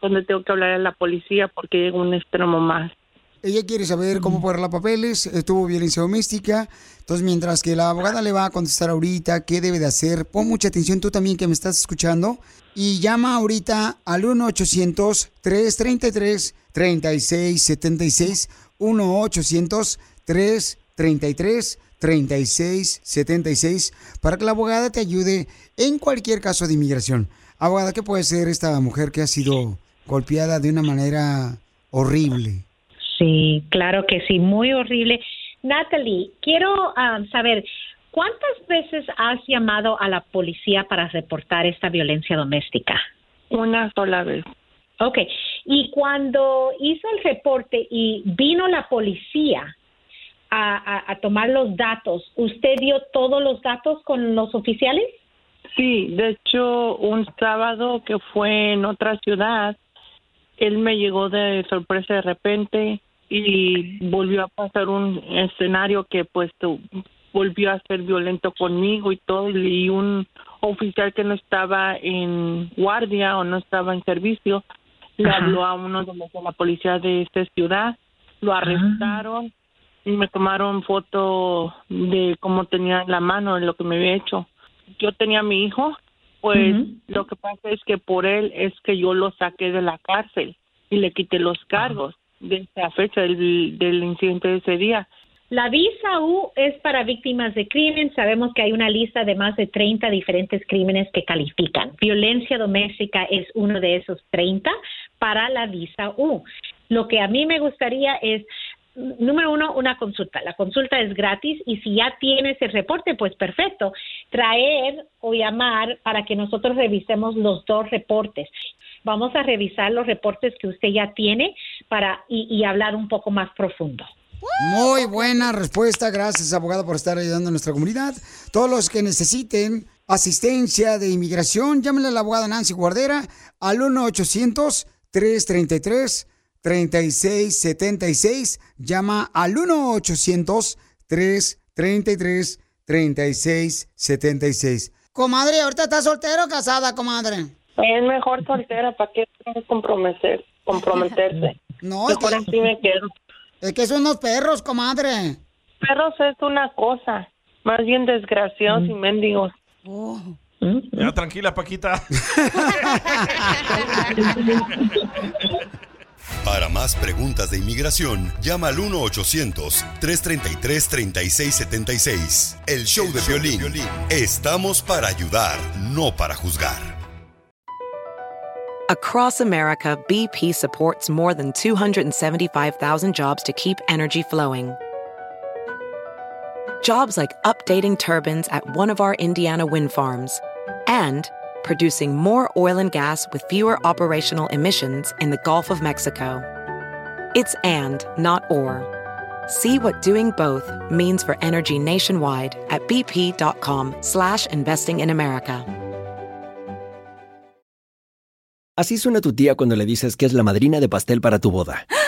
donde tengo que hablar a la policía porque llega un extremo más. Ella quiere saber cómo poner los papeles, eh, tuvo violencia doméstica. Entonces, mientras que la abogada le va a contestar ahorita qué debe de hacer, pon mucha atención tú también que me estás escuchando y llama ahorita al 1-800-333-3676. 1-800-333-3676 para que la abogada te ayude en cualquier caso de inmigración. Abogada, ¿qué puede ser esta mujer que ha sido golpeada de una manera horrible? Sí, claro que sí, muy horrible. Natalie, quiero ah, saber, ¿cuántas veces has llamado a la policía para reportar esta violencia doméstica? Una sola vez. Ok, y cuando hizo el reporte y vino la policía a, a- a tomar los datos, ¿usted dio todos los datos con los oficiales? Sí, de hecho, un sábado que fue en otra ciudad, él me llegó de sorpresa de repente y volvió a pasar un escenario que pues volvió a ser violento conmigo y todo y un oficial que no estaba en guardia o no estaba en servicio le Ajá. habló a uno de los de la policía de esta ciudad, lo arrestaron y me tomaron foto de cómo tenía la mano en lo que me había hecho. Yo tenía a mi hijo, pues lo que pasa es que por él es que yo lo saqué de la cárcel y le quité los cargos de esa fecha del, del incidente de ese día. La visa U es para víctimas de crimen. Sabemos que hay una lista de más de 30 diferentes crímenes que califican. Violencia doméstica es uno de esos 30 para la visa U. Lo que a mí me gustaría es, número uno, una consulta. La consulta es gratis y si ya tienes el reporte, pues perfecto. Traer o llamar para que nosotros revisemos los dos reportes. Vamos a revisar los reportes que usted ya tiene para y, hablar un poco más profundo. Muy buena respuesta, gracias abogada por estar ayudando a nuestra comunidad. Todos los que necesiten asistencia de inmigración, llámenle a la abogada Nancy Guardera al 1-800-333-3676. Llama al 1-800-333-3676. Comadre, ¿ahorita estás soltero o casada, comadre? Es mejor soltera, ¿para qué comprometer, comprometerse? No, es que, así me quedo. es que son unos perros, comadre. Perros es una cosa, más bien desgraciados y mendigos. Ya, tranquila, Paquita. Para más preguntas de inmigración, llama al 1-800-333-3676. El show de violín. Estamos para ayudar, no para juzgar. Across America, BP supports more than 275,000 jobs to keep energy flowing. Jobs like updating turbines at one of our Indiana wind farms and producing more oil and gas with fewer operational emissions in the Gulf of Mexico. It's and, not or. See what doing both means for energy nationwide at bp.com slash investing in America. Así suena tu tía cuando le dices que es la madrina de pastel para tu boda.